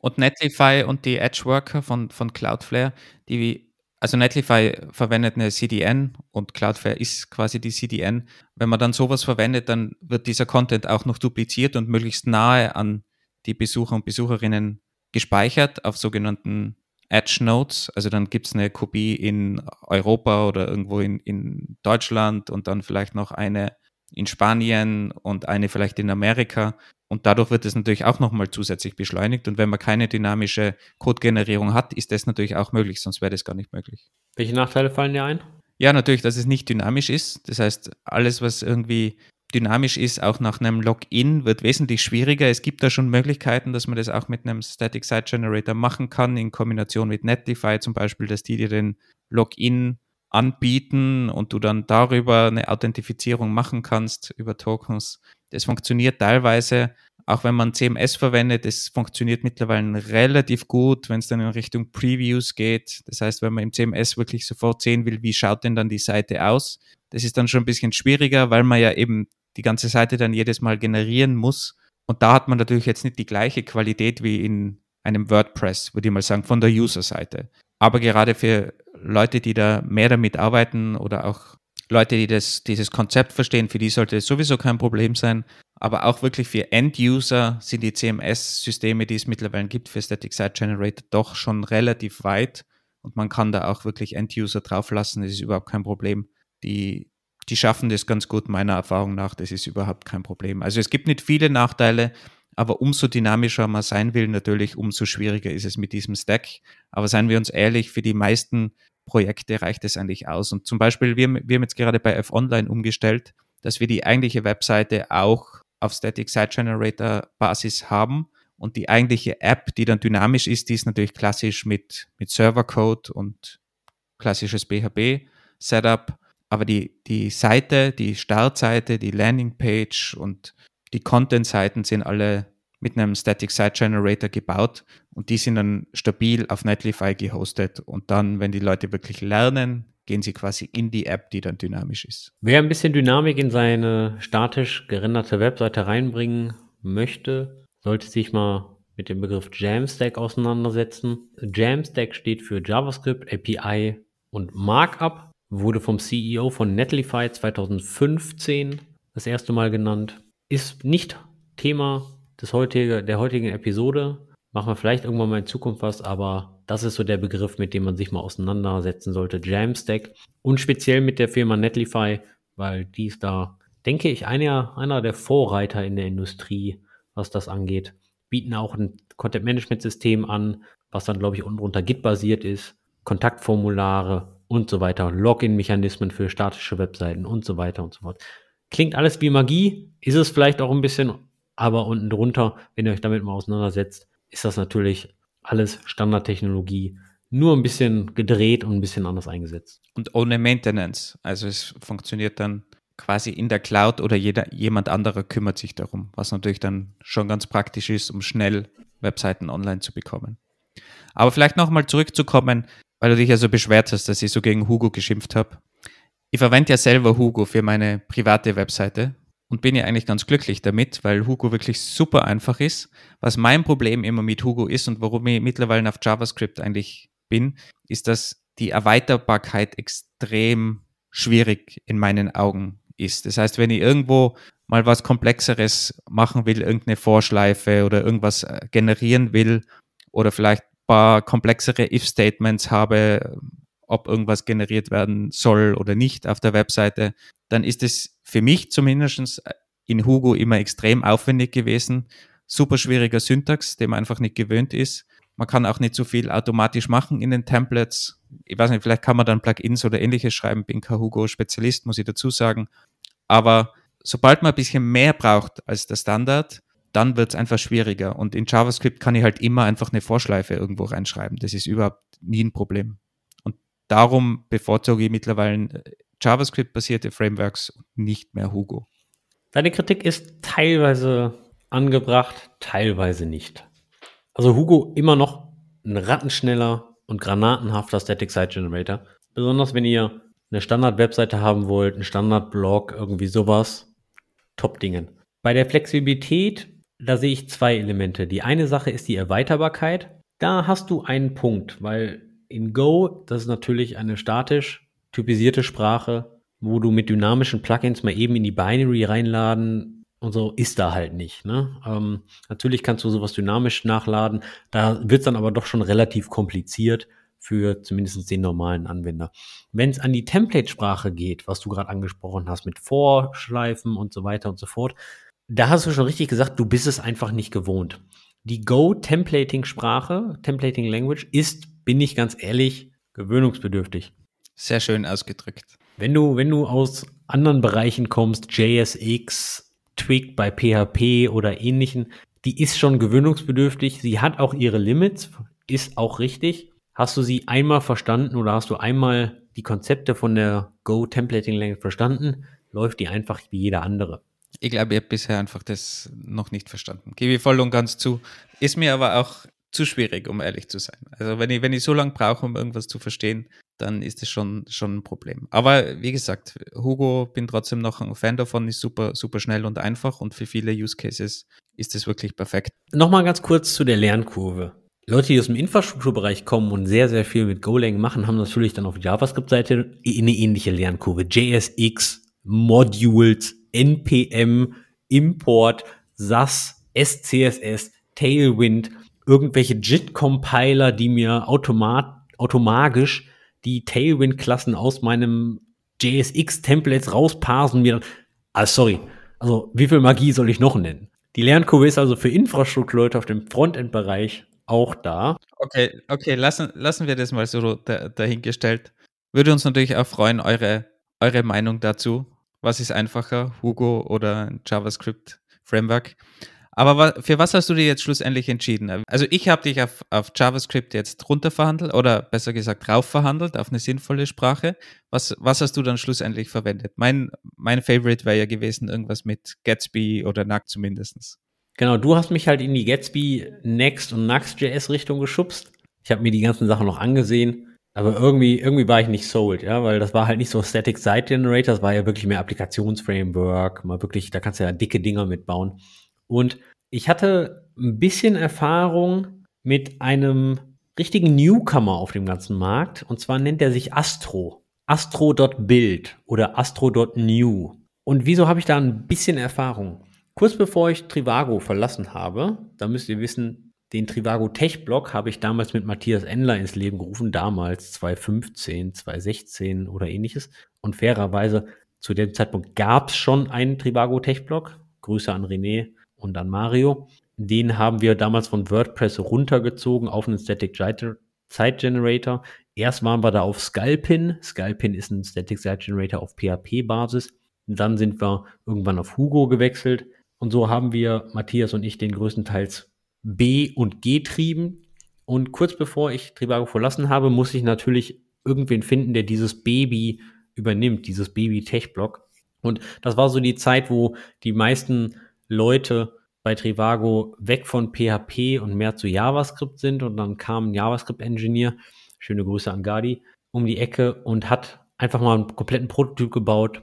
Und Netlify und die Edge-Worker von, von Cloudflare, die, also Netlify verwendet eine CDN und Cloudflare ist quasi die CDN. Wenn man dann sowas verwendet, dann wird dieser Content auch noch dupliziert und möglichst nahe an die Besucher und Besucherinnen gespeichert auf sogenannten Edge Nodes. Also dann gibt es eine Kopie in Europa oder irgendwo in, in Deutschland und dann vielleicht noch eine in Spanien und eine vielleicht in Amerika. Und dadurch wird es natürlich auch nochmal zusätzlich beschleunigt. Und wenn man keine dynamische Codegenerierung hat, ist das natürlich auch möglich, sonst wäre das gar nicht möglich. Welche Nachteile fallen dir ein? Ja, natürlich, dass es nicht dynamisch ist. Das heißt, alles, was irgendwie dynamisch ist, auch nach einem Login, wird wesentlich schwieriger. Es gibt da schon Möglichkeiten, dass man das auch mit einem Static Site Generator machen kann, in Kombination mit Netlify zum Beispiel, dass die dir den Login anbieten und du dann darüber eine Authentifizierung machen kannst über Tokens. Das funktioniert teilweise, auch wenn man CMS verwendet, es funktioniert mittlerweile relativ gut, wenn es dann in Richtung Previews geht. Das heißt, wenn man im CMS wirklich sofort sehen will, wie schaut denn dann die Seite aus, das ist dann schon ein bisschen schwieriger, weil man ja eben die ganze Seite dann jedes Mal generieren muss. Und da hat man natürlich jetzt nicht die gleiche Qualität wie in einem WordPress, würde ich mal sagen, von der User-Seite. Aber gerade für Leute, die da mehr damit arbeiten oder auch Leute, die das, dieses Konzept verstehen, für die sollte es sowieso kein Problem sein. Aber auch wirklich für End-User sind die CMS-Systeme, die es mittlerweile gibt für Static Site Generator, doch schon relativ weit. Und man kann da auch wirklich End-User drauflassen. Das ist überhaupt kein Problem. Die, die schaffen das ganz gut, meiner Erfahrung nach. Das ist überhaupt kein Problem. Also es gibt nicht viele Nachteile. Aber umso dynamischer man sein will, natürlich, umso schwieriger ist es mit diesem Stack. Aber seien wir uns ehrlich, für die meisten Projekte reicht es eigentlich aus. Und zum Beispiel, wir, wir haben jetzt gerade bei F-Online umgestellt, dass wir die eigentliche Webseite auch auf Static Site Generator Basis haben. Und die eigentliche App, die dann dynamisch ist, die ist natürlich klassisch mit, mit Servercode und klassisches PHP-Setup. Aber die, die Seite, die Startseite, die Landingpage und die Content-Seiten sind alle mit einem Static Site Generator gebaut und die sind dann stabil auf Netlify gehostet. Und dann, wenn die Leute wirklich lernen, gehen sie quasi in die App, die dann dynamisch ist. Wer ein bisschen Dynamik in seine statisch gerenderte Webseite reinbringen möchte, sollte sich mal mit dem Begriff Jamstack auseinandersetzen. Jamstack steht für JavaScript, API und Markup, wurde vom CEO von Netlify 2015 das erste Mal genannt. Ist nicht Thema des heutige, der heutigen Episode. Machen wir vielleicht irgendwann mal in Zukunft was, aber das ist so der Begriff, mit dem man sich mal auseinandersetzen sollte. Jamstack und speziell mit der Firma Netlify, weil die ist da, denke ich, einer, einer der Vorreiter in der Industrie, was das angeht. Bieten auch ein Content-Management-System an, was dann, glaube ich, unten drunter Git-basiert ist, Kontaktformulare und so weiter, Login-Mechanismen für statische Webseiten und so weiter und so fort. Klingt alles wie Magie, ist es vielleicht auch ein bisschen, aber unten drunter, wenn ihr euch damit mal auseinandersetzt, ist das natürlich alles Standardtechnologie, nur ein bisschen gedreht und ein bisschen anders eingesetzt. Und ohne Maintenance. Also es funktioniert dann quasi in der Cloud oder jeder, jemand anderer kümmert sich darum, was natürlich dann schon ganz praktisch ist, um schnell Webseiten online zu bekommen. Aber vielleicht nochmal zurückzukommen, weil du dich ja so beschwert hast, dass ich so gegen Hugo geschimpft habe. Ich verwende ja selber Hugo für meine private Webseite und bin ja eigentlich ganz glücklich damit, weil Hugo wirklich super einfach ist. Was mein Problem immer mit Hugo ist und warum ich mittlerweile auf JavaScript eigentlich bin, ist, dass die Erweiterbarkeit extrem schwierig in meinen Augen ist. Das heißt, wenn ich irgendwo mal was Komplexeres machen will, irgendeine Vorschleife oder irgendwas äh, generieren will oder vielleicht ein paar komplexere If-Statements habe, ob irgendwas generiert werden soll oder nicht auf der Webseite, dann ist es für mich zumindest in Hugo immer extrem aufwendig gewesen. Super schwieriger Syntax, dem man einfach nicht gewöhnt ist. Man kann auch nicht so viel automatisch machen in den Templates. Ich weiß nicht, vielleicht kann man dann Plugins oder ähnliches schreiben. Bin kein Hugo-Spezialist, muss ich dazu sagen. Aber sobald man ein bisschen mehr braucht als der Standard, dann wird es einfach schwieriger. Und in JavaScript kann ich halt immer einfach eine Vorschleife irgendwo reinschreiben. Das ist überhaupt nie ein Problem. Darum bevorzuge ich mittlerweile äh, JavaScript-basierte Frameworks und nicht mehr Hugo. Deine Kritik ist teilweise angebracht, teilweise nicht. Also Hugo immer noch ein rattenschneller und granatenhafter Static Site Generator. Besonders wenn ihr eine Standard-Webseite haben wollt, einen Standard-Blog, irgendwie sowas. Top-Dingen. Bei der Flexibilität, da sehe ich zwei Elemente. Die eine Sache ist die Erweiterbarkeit. Da hast du einen Punkt, weil in Go, das ist natürlich eine statisch typisierte Sprache, wo du mit dynamischen Plugins mal eben in die Binary reinladen und so ist da halt nicht. Ne? Ähm, natürlich kannst du sowas dynamisch nachladen, da wird es dann aber doch schon relativ kompliziert für zumindest den normalen Anwender. Wenn es an die Template-Sprache geht, was du gerade angesprochen hast, mit Vorschleifen und so weiter und so fort, da hast du schon richtig gesagt, du bist es einfach nicht gewohnt. Die Go-Templating-Sprache, Templating Language, ist, bin ich ganz ehrlich, gewöhnungsbedürftig. Sehr schön ausgedrückt. Wenn du, wenn du aus anderen Bereichen kommst, JSX, Twig bei PHP oder ähnlichen, die ist schon gewöhnungsbedürftig. Sie hat auch ihre Limits, ist auch richtig. Hast du sie einmal verstanden oder hast du einmal die Konzepte von der Go Templating Language verstanden, läuft die einfach wie jeder andere. Ich glaube, ich habe bisher einfach das noch nicht verstanden. Gebe ich voll und ganz zu. Ist mir aber auch zu schwierig, um ehrlich zu sein. Also wenn ich, wenn ich so lange brauche, um irgendwas zu verstehen, dann ist es schon, schon ein Problem. Aber wie gesagt, Hugo bin trotzdem noch ein Fan davon, ist super, super schnell und einfach und für viele Use Cases ist es wirklich perfekt. Nochmal ganz kurz zu der Lernkurve. Leute, die aus dem Infrastrukturbereich kommen und sehr, sehr viel mit Golang machen, haben natürlich dann auf JavaScript-Seite eine ähnliche Lernkurve. JSX, Modules, NPM, Import, SAS, SCSS, Tailwind, irgendwelche JIT-Compiler, die mir automat, automatisch die Tailwind-Klassen aus meinem JSX-Templates rausparsen mir. Ah, sorry. Also, wie viel Magie soll ich noch nennen? Die Lernkurve ist also für Infrastrukturleute auf dem Frontend-Bereich auch da. Okay, okay, lassen, lassen wir das mal so dahingestellt. Würde uns natürlich auch freuen, eure, eure Meinung dazu. Was ist einfacher, Hugo oder JavaScript Framework. Aber für was hast du dir jetzt schlussendlich entschieden? Also ich habe dich auf, auf JavaScript jetzt runterverhandelt oder besser gesagt raufverhandelt auf eine sinnvolle Sprache. Was, was hast du dann schlussendlich verwendet? Mein, mein Favorite wäre ja gewesen irgendwas mit Gatsby oder Nackt zumindest. Genau, du hast mich halt in die Gatsby, Next und Nuxt.js Richtung geschubst. Ich habe mir die ganzen Sachen noch angesehen, aber irgendwie, irgendwie war ich nicht sold, ja, weil das war halt nicht so Static Site Generator, das war ja wirklich mehr Applikationsframework, mal wirklich, da kannst du ja dicke Dinger mitbauen. Und ich hatte ein bisschen Erfahrung mit einem richtigen Newcomer auf dem ganzen Markt. Und zwar nennt er sich Astro. Astro.build oder Astro.new. Und wieso habe ich da ein bisschen Erfahrung? Kurz bevor ich Trivago verlassen habe, da müsst ihr wissen, den Trivago Tech Blog habe ich damals mit Matthias Endler ins Leben gerufen, damals 2015, 2016 oder ähnliches. Und fairerweise zu dem Zeitpunkt gab es schon einen Trivago Tech Blog. Grüße an René und dann Mario. Den haben wir damals von WordPress runtergezogen auf einen Static Site Generator. Erst waren wir da auf Scalpin. Scalpin ist ein Static Site Generator auf PHP-Basis. Dann sind wir irgendwann auf Hugo gewechselt. Und so haben wir, Matthias und ich, den größtenteils B und G trieben. Und kurz bevor ich Trivago verlassen habe, muss ich natürlich irgendwen finden, der dieses Baby übernimmt, dieses Baby Tech Block. Und das war so die Zeit, wo die meisten Leute bei Trivago weg von PHP und mehr zu JavaScript sind und dann kam ein JavaScript-Engineer, schöne Grüße an Gadi, um die Ecke und hat einfach mal einen kompletten Prototyp gebaut,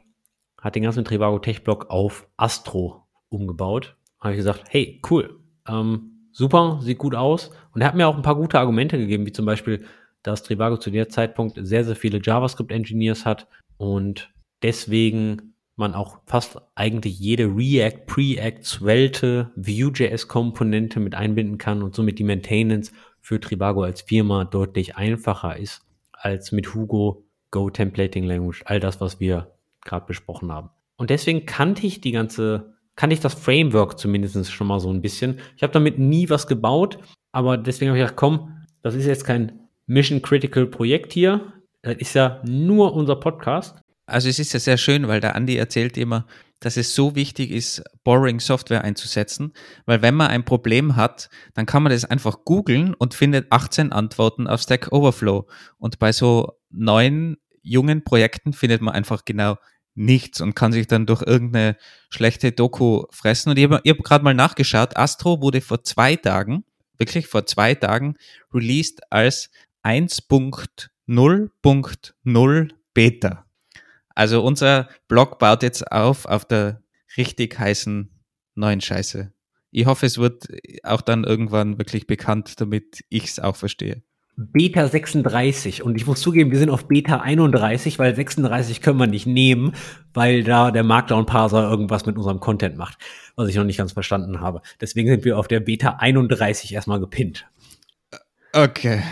hat den ganzen Trivago Tech-Block auf Astro umgebaut. Habe ich gesagt, hey, cool, ähm, super, sieht gut aus. Und er hat mir auch ein paar gute Argumente gegeben, wie zum Beispiel, dass Trivago zu der Zeitpunkt sehr, sehr viele JavaScript-Engineers hat und deswegen man auch fast eigentlich jede React, Preact, Svelte, Vue.js-Komponente mit einbinden kann und somit die Maintenance für Trivago als Firma deutlich einfacher ist als mit Hugo, Go Templating Language, all das, was wir gerade besprochen haben. Und deswegen kannte ich die ganze, kannte ich das Framework zumindest schon mal so ein bisschen. Ich habe damit nie was gebaut, aber deswegen habe ich gedacht, komm, das ist jetzt kein Mission Critical Projekt hier. Das ist ja nur unser Podcast. Also es ist ja sehr schön, weil der Andi erzählt immer, dass es so wichtig ist, Boring Software einzusetzen, weil wenn man ein Problem hat, dann kann man das einfach googeln und findet 18 Antworten auf Stack Overflow. Und bei so neuen, jungen Projekten findet man einfach genau nichts und kann sich dann durch irgendeine schlechte Doku fressen. Und ich habe hab gerade mal nachgeschaut, Astro wurde vor zwei Tagen, wirklich vor zwei Tagen, released als 1.0.0 Beta. Also unser Blog baut jetzt auf auf der richtig heißen neuen Scheiße. Ich hoffe, es wird auch dann irgendwann wirklich bekannt, damit ich es auch verstehe. Beta 36 und ich muss zugeben, wir sind auf Beta 31, weil 36 können wir nicht nehmen, weil da der Markdown Parser irgendwas mit unserem Content macht, was ich noch nicht ganz verstanden habe. Deswegen sind wir auf der Beta 31 erstmal gepinnt. Okay.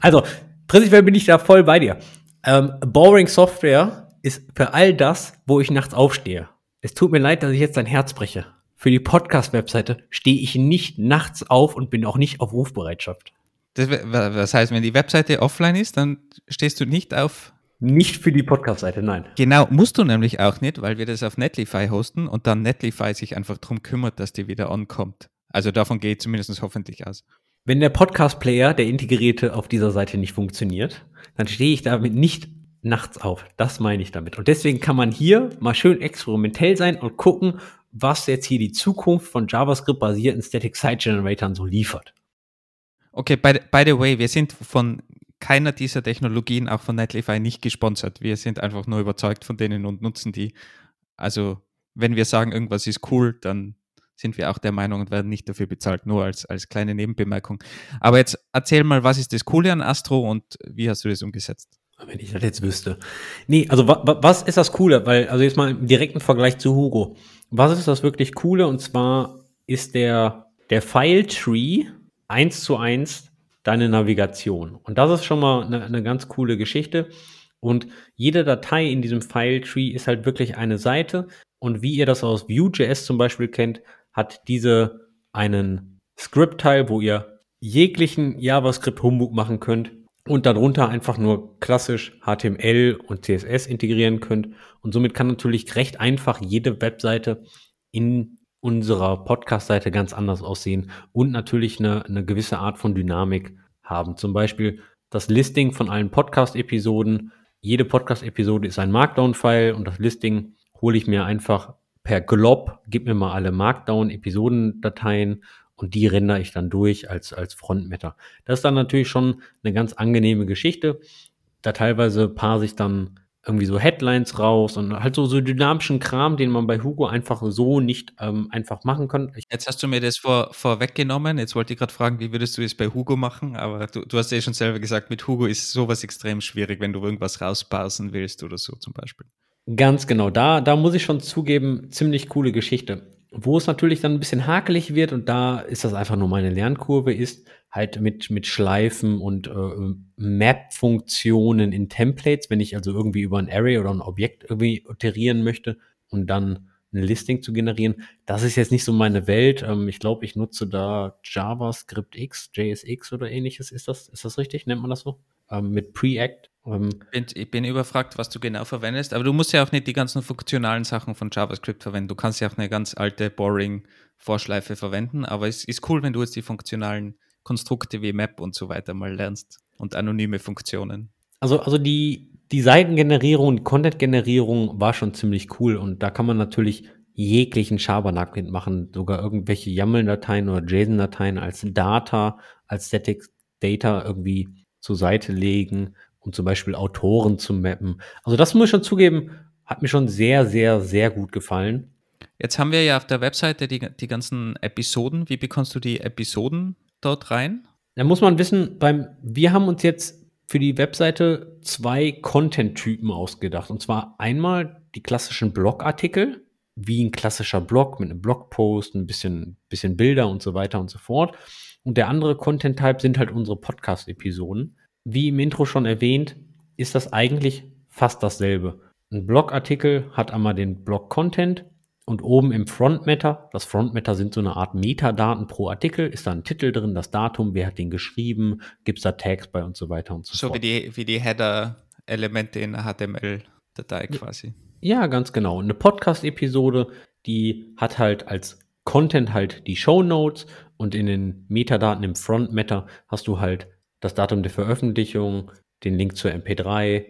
Also, prinzipiell bin ich da voll bei dir. Ähm, boring Software ist für all das, wo ich nachts aufstehe. Es tut mir leid, dass ich jetzt dein Herz breche. Für die Podcast-Webseite stehe ich nicht nachts auf und bin auch nicht auf Rufbereitschaft. Das, das heißt, wenn die Webseite offline ist, dann stehst du nicht auf. Nicht für die Podcast-Seite, nein. Genau, musst du nämlich auch nicht, weil wir das auf Netlify hosten und dann Netlify sich einfach darum kümmert, dass die wieder ankommt. Also davon geht zumindest hoffentlich aus. Wenn der Podcast-Player, der integrierte, auf dieser Seite nicht funktioniert, dann stehe ich damit nicht nachts auf. Das meine ich damit. Und deswegen kann man hier mal schön experimentell sein und gucken, was jetzt hier die Zukunft von JavaScript-basierten Static Site Generatoren so liefert. Okay, by, by the way, wir sind von keiner dieser Technologien, auch von Netlify, nicht gesponsert. Wir sind einfach nur überzeugt von denen und nutzen die. Also, wenn wir sagen, irgendwas ist cool, dann sind wir auch der Meinung und werden nicht dafür bezahlt, nur als, als kleine Nebenbemerkung. Aber jetzt erzähl mal, was ist das Coole an Astro und wie hast du das umgesetzt? Wenn ich das jetzt wüsste. Nee, also wa, wa, was ist das Coole? Weil, also jetzt mal im direkten Vergleich zu Hugo. Was ist das wirklich Coole? Und zwar ist der, der File-Tree eins zu eins deine Navigation. Und das ist schon mal eine, eine ganz coole Geschichte. Und jede Datei in diesem File-Tree ist halt wirklich eine Seite. Und wie ihr das aus Vue.js zum Beispiel kennt, hat diese einen Script-Teil, wo ihr jeglichen JavaScript-Humbug machen könnt und darunter einfach nur klassisch HTML und CSS integrieren könnt. Und somit kann natürlich recht einfach jede Webseite in unserer Podcast-Seite ganz anders aussehen und natürlich eine, eine gewisse Art von Dynamik haben. Zum Beispiel das Listing von allen Podcast-Episoden. Jede Podcast-Episode ist ein Markdown-File und das Listing hole ich mir einfach per Glob, gib mir mal alle Markdown-Episodendateien und die rendere ich dann durch als, als Frontmatter. Das ist dann natürlich schon eine ganz angenehme Geschichte. Da teilweise parse ich dann irgendwie so Headlines raus und halt so, so dynamischen Kram, den man bei Hugo einfach so nicht ähm, einfach machen kann. Ich jetzt hast du mir das vor, vorweggenommen. Jetzt wollte ich gerade fragen, wie würdest du es bei Hugo machen? Aber du, du hast ja schon selber gesagt, mit Hugo ist sowas extrem schwierig, wenn du irgendwas rausparsen willst oder so zum Beispiel. Ganz genau. Da, da muss ich schon zugeben, ziemlich coole Geschichte. Wo es natürlich dann ein bisschen hakelig wird, und da ist das einfach nur meine Lernkurve, ist halt mit, mit Schleifen und äh, Map-Funktionen in Templates, wenn ich also irgendwie über ein Array oder ein Objekt irgendwie iterieren möchte und dann ein Listing zu generieren. Das ist jetzt nicht so meine Welt. Ähm, ich glaube, ich nutze da JavaScript X, JSX oder ähnliches. Ist das, ist das richtig? Nennt man das so? Ähm, mit Preact. Ähm, ich bin überfragt, was du genau verwendest, aber du musst ja auch nicht die ganzen funktionalen Sachen von JavaScript verwenden. Du kannst ja auch eine ganz alte, boring Vorschleife verwenden, aber es ist cool, wenn du jetzt die funktionalen Konstrukte wie Map und so weiter mal lernst und anonyme Funktionen. Also, also die, die Seitengenerierung, die Content-Generierung war schon ziemlich cool und da kann man natürlich jeglichen Schabernack mitmachen, sogar irgendwelche YAML-Dateien oder JSON-Dateien als Data, als Static Data irgendwie zur Seite legen um zum Beispiel Autoren zu mappen. Also das muss ich schon zugeben, hat mir schon sehr, sehr, sehr gut gefallen. Jetzt haben wir ja auf der Webseite die, die ganzen Episoden. Wie bekommst du die Episoden dort rein? Da muss man wissen, beim, wir haben uns jetzt für die Webseite zwei Content-Typen ausgedacht. Und zwar einmal die klassischen Blogartikel, wie ein klassischer Blog mit einem Blogpost, ein bisschen, bisschen Bilder und so weiter und so fort. Und der andere Content-Type sind halt unsere Podcast-Episoden wie im Intro schon erwähnt, ist das eigentlich fast dasselbe. Ein Blogartikel hat einmal den Blog-Content und oben im Front-Matter, das Front-Matter sind so eine Art Metadaten pro Artikel, ist da ein Titel drin, das Datum, wer hat den geschrieben, gibt es da Tags bei und so weiter und so, so fort. So wie die, wie die Header-Elemente in der HTML-Datei quasi. Ja, ganz genau. Eine Podcast-Episode, die hat halt als Content halt die Show Notes und in den Metadaten im Front-Matter hast du halt das Datum der Veröffentlichung, den Link zur MP3,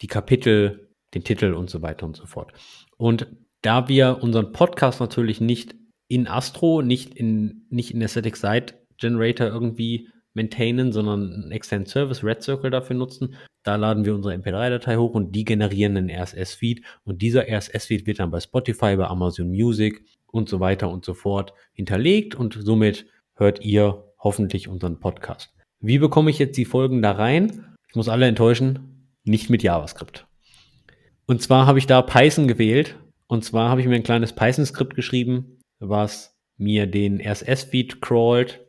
die Kapitel, den Titel und so weiter und so fort. Und da wir unseren Podcast natürlich nicht in Astro, nicht in, nicht in Aesthetic Site Generator irgendwie maintainen, sondern einen externen Service, Red Circle dafür nutzen. Da laden wir unsere MP3-Datei hoch und die generieren einen RSS-Feed. Und dieser RSS-Feed wird dann bei Spotify, bei Amazon Music und so weiter und so fort hinterlegt und somit hört ihr hoffentlich unseren Podcast. Wie bekomme ich jetzt die Folgen da rein? Ich muss alle enttäuschen, nicht mit JavaScript. Und zwar habe ich da Python gewählt. Und zwar habe ich mir ein kleines Python-Skript geschrieben, was mir den RSS-Feed crawlt,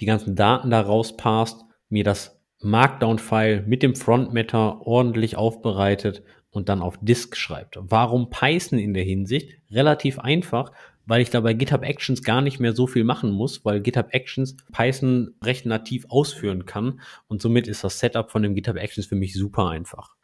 die ganzen Daten da rauspasst, mir das Markdown-File mit dem Front-Matter ordentlich aufbereitet und dann auf Disk schreibt. Warum Python in der Hinsicht? Relativ einfach, weil ich da bei GitHub Actions gar nicht mehr so viel machen muss, weil GitHub Actions Python recht nativ ausführen kann und somit ist das Setup von dem GitHub Actions für mich super einfach.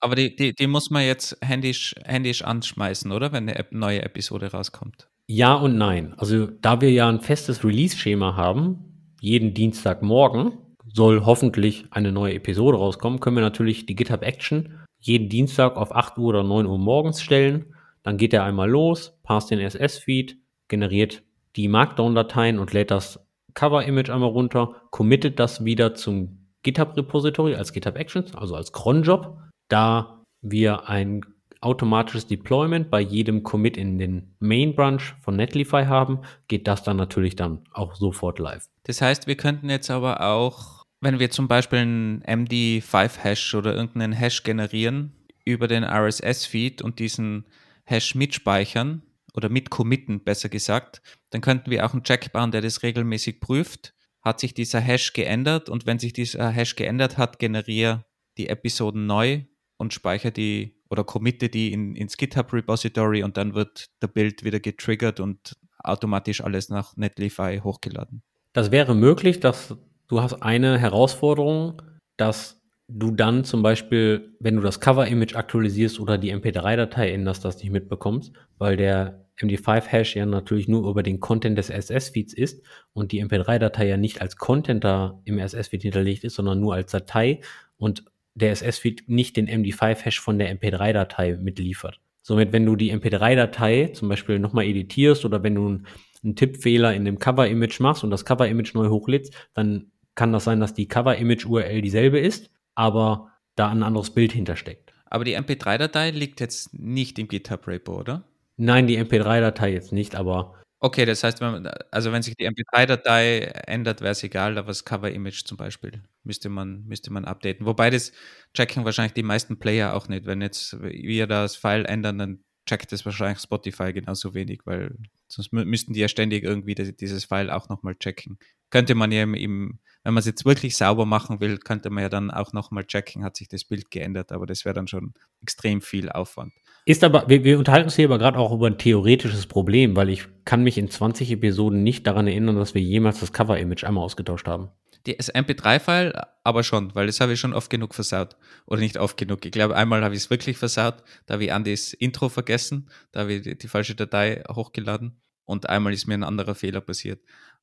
Aber die, die, die muss man jetzt händisch, händisch anschmeißen, oder? Wenn eine neue Episode rauskommt. Ja und nein. Also da wir ja ein festes Release-Schema haben, jeden Dienstagmorgen soll hoffentlich eine neue Episode rauskommen, können wir natürlich die GitHub Action jeden Dienstag auf 8 Uhr oder 9 Uhr morgens stellen dann geht er einmal los, passt den SS-Feed, generiert die Markdown-Dateien und lädt das Cover-Image einmal runter, committet das wieder zum GitHub-Repository als GitHub Actions, also als Cronjob. Da wir ein automatisches Deployment bei jedem Commit in den Main Branch von Netlify haben, geht das dann natürlich dann auch sofort live. Das heißt, wir könnten jetzt aber auch, wenn wir zum Beispiel einen MD5-Hash oder irgendeinen Hash generieren über den RSS-Feed und diesen Hash mitspeichern oder mitcommitten, besser gesagt, dann könnten wir auch einen Check bauen, der das regelmäßig prüft. Hat sich dieser Hash geändert und wenn sich dieser Hash geändert hat, generiere die Episoden neu und speichere die oder committe die in, ins GitHub Repository und dann wird der Bild wieder getriggert und automatisch alles nach Netlify hochgeladen. Das wäre möglich, dass du hast eine Herausforderung, dass du dann zum Beispiel, wenn du das Cover-Image aktualisierst oder die MP3-Datei änderst, das nicht mitbekommst, weil der MD5-Hash ja natürlich nur über den Content des RSS-Feeds ist und die MP3-Datei ja nicht als Content da im RSS-Feed hinterlegt ist, sondern nur als Datei und der RSS-Feed nicht den MD5-Hash von der MP3-Datei mitliefert. Somit, wenn du die MP3-Datei zum Beispiel nochmal editierst oder wenn du einen Tippfehler in dem Cover-Image machst und das Cover-Image neu hochlädst, dann kann das sein, dass die Cover-Image-URL dieselbe ist, aber da ein anderes Bild hintersteckt. Aber die MP3-Datei liegt jetzt nicht im GitHub-Repo, oder? Nein, die MP3-Datei jetzt nicht, aber. Okay, das heißt, wenn, also wenn sich die MP3-Datei ändert, wäre es egal, aber das Cover-Image zum Beispiel müsste man, müsste man updaten. Wobei das checken wahrscheinlich die meisten Player auch nicht. Wenn jetzt wir das File ändern, dann checkt es wahrscheinlich Spotify genauso wenig, weil sonst müssten die ja ständig irgendwie dieses File auch nochmal checken. Könnte man ja im, wenn man es jetzt wirklich sauber machen will, könnte man ja dann auch nochmal checken, hat sich das Bild geändert, aber das wäre dann schon extrem viel Aufwand. Ist aber, wir, wir unterhalten uns hier aber gerade auch über ein theoretisches Problem, weil ich kann mich in 20 Episoden nicht daran erinnern, dass wir jemals das Cover-Image einmal ausgetauscht haben. Das MP3-File aber schon, weil das habe ich schon oft genug versaut. Oder nicht oft genug. Ich glaube, einmal habe ich es wirklich versaut. Da habe ich Andys Intro vergessen. Da habe ich die, die falsche Datei hochgeladen. Und einmal ist mir ein anderer Fehler passiert.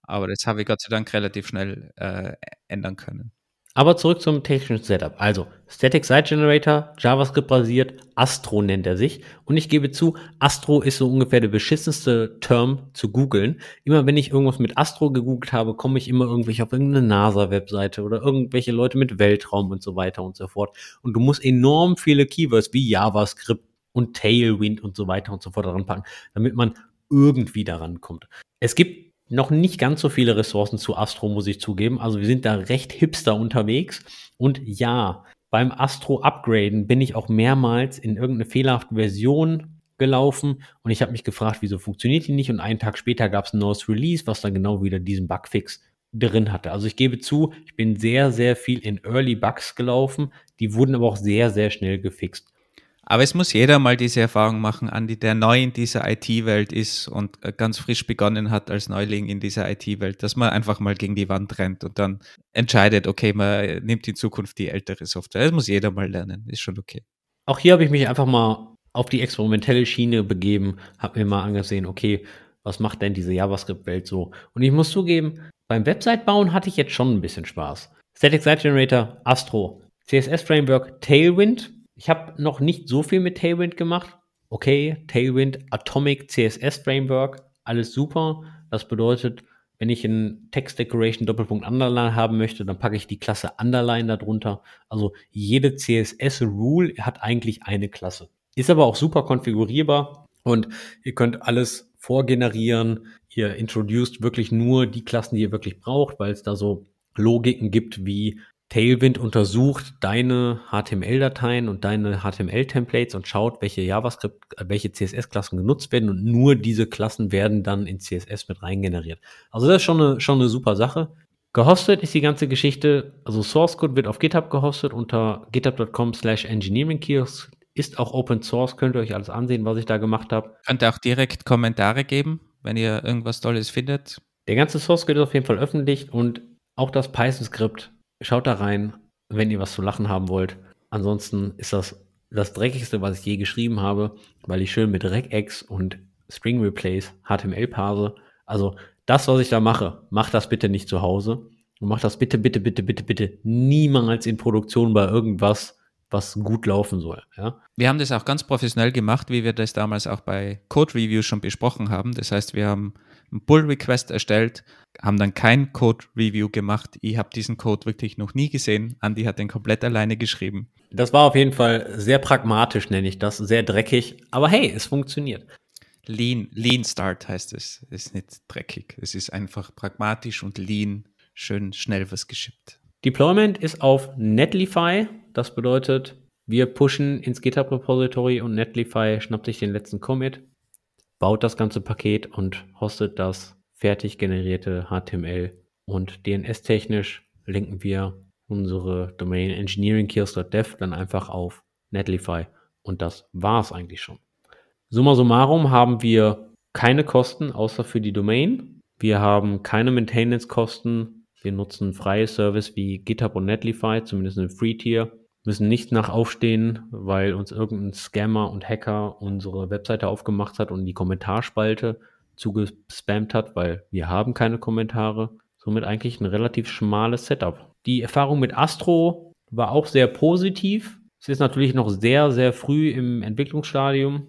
Aber das habe ich Gott sei Dank relativ schnell äh, ändern können. Aber zurück zum technischen Setup. Also, Static Site Generator, JavaScript basiert, Astro nennt er sich. Und ich gebe zu, Astro ist so ungefähr der beschissenste Term zu googeln. Immer wenn ich irgendwas mit Astro gegoogelt habe, komme ich immer irgendwie auf irgendeine NASA-Webseite oder irgendwelche Leute mit Weltraum und so weiter und so fort. Und du musst enorm viele Keywords wie JavaScript und Tailwind und so weiter und so fort daran packen, damit man irgendwie daran kommt. Es gibt noch nicht ganz so viele Ressourcen zu Astro, muss ich zugeben. Also wir sind da recht hipster unterwegs. Und ja, beim Astro Upgraden bin ich auch mehrmals in irgendeine fehlerhafte Version gelaufen und ich habe mich gefragt, wieso funktioniert die nicht? Und einen Tag später gab es ein neues Release, was dann genau wieder diesen Bugfix drin hatte. Also ich gebe zu, ich bin sehr, sehr viel in Early Bugs gelaufen. Die wurden aber auch sehr, sehr schnell gefixt. Aber es muss jeder mal diese Erfahrung machen, Andi, der neu in dieser IT-Welt ist und äh, ganz frisch begonnen hat als Neuling in dieser IT-Welt, dass man einfach mal gegen die Wand rennt und dann entscheidet, okay, man nimmt in Zukunft die ältere Software. Das muss jeder mal lernen, ist schon okay. Auch hier habe ich mich einfach mal auf die experimentelle Schiene begeben, habe mir mal angesehen, okay, was macht denn diese JavaScript-Welt so? Und ich muss zugeben, beim Website-Bauen hatte ich jetzt schon ein bisschen Spaß. Static Site Generator, Astro, CSS-Framework, Tailwind, ich habe noch nicht so viel mit Tailwind gemacht. Okay, Tailwind, Atomic CSS Framework, alles super. Das bedeutet, wenn ich ein Text Decoration Doppelpunkt Underline haben möchte, dann packe ich die Klasse Underline darunter. Also jede CSS Rule hat eigentlich eine Klasse. Ist aber auch super konfigurierbar und ihr könnt alles vorgenerieren. Ihr introduced wirklich nur die Klassen, die ihr wirklich braucht, weil es da so Logiken gibt wie Tailwind untersucht deine HTML-Dateien und deine HTML-Templates und schaut, welche JavaScript, äh, welche CSS-Klassen genutzt werden und nur diese Klassen werden dann in CSS mit reingeneriert. Also das ist schon eine, schon eine super Sache. Gehostet ist die ganze Geschichte, also Source Code wird auf GitHub gehostet unter github.com slash engineeringkiosk. Ist auch Open Source, könnt ihr euch alles ansehen, was ich da gemacht habe. Könnt ihr auch direkt Kommentare geben, wenn ihr irgendwas Tolles findet. Der ganze Source Code ist auf jeden Fall öffentlich und auch das Python-Skript Schaut da rein, wenn ihr was zu lachen haben wollt. Ansonsten ist das das dreckigste, was ich je geschrieben habe, weil ich schön mit Regex und String Replace HTML parse. Also das, was ich da mache, macht das bitte nicht zu Hause. Und macht das bitte, bitte, bitte, bitte, bitte niemals in Produktion bei irgendwas, was gut laufen soll. Ja? Wir haben das auch ganz professionell gemacht, wie wir das damals auch bei Code Reviews schon besprochen haben. Das heißt, wir haben einen Pull-Request erstellt, haben dann kein Code-Review gemacht. Ich habe diesen Code wirklich noch nie gesehen. Andy hat den komplett alleine geschrieben. Das war auf jeden Fall sehr pragmatisch, nenne ich das, sehr dreckig. Aber hey, es funktioniert. Lean, Lean Start heißt es. Ist nicht dreckig. Es ist einfach pragmatisch und lean, schön schnell was geschippt. Deployment ist auf Netlify. Das bedeutet, wir pushen ins GitHub-Repository und Netlify schnappt sich den letzten Commit baut das ganze Paket und hostet das fertig generierte HTML. Und DNS-technisch linken wir unsere Domain engineeringkiosk.dev dann einfach auf Netlify. Und das war es eigentlich schon. Summa summarum haben wir keine Kosten außer für die Domain. Wir haben keine Maintenance-Kosten. Wir nutzen freie Service wie GitHub und Netlify, zumindest im Free-Tier. Müssen nicht nach aufstehen, weil uns irgendein Scammer und Hacker unsere Webseite aufgemacht hat und die Kommentarspalte zugespammt hat, weil wir haben keine Kommentare. Somit eigentlich ein relativ schmales Setup. Die Erfahrung mit Astro war auch sehr positiv. Es ist natürlich noch sehr, sehr früh im Entwicklungsstadium,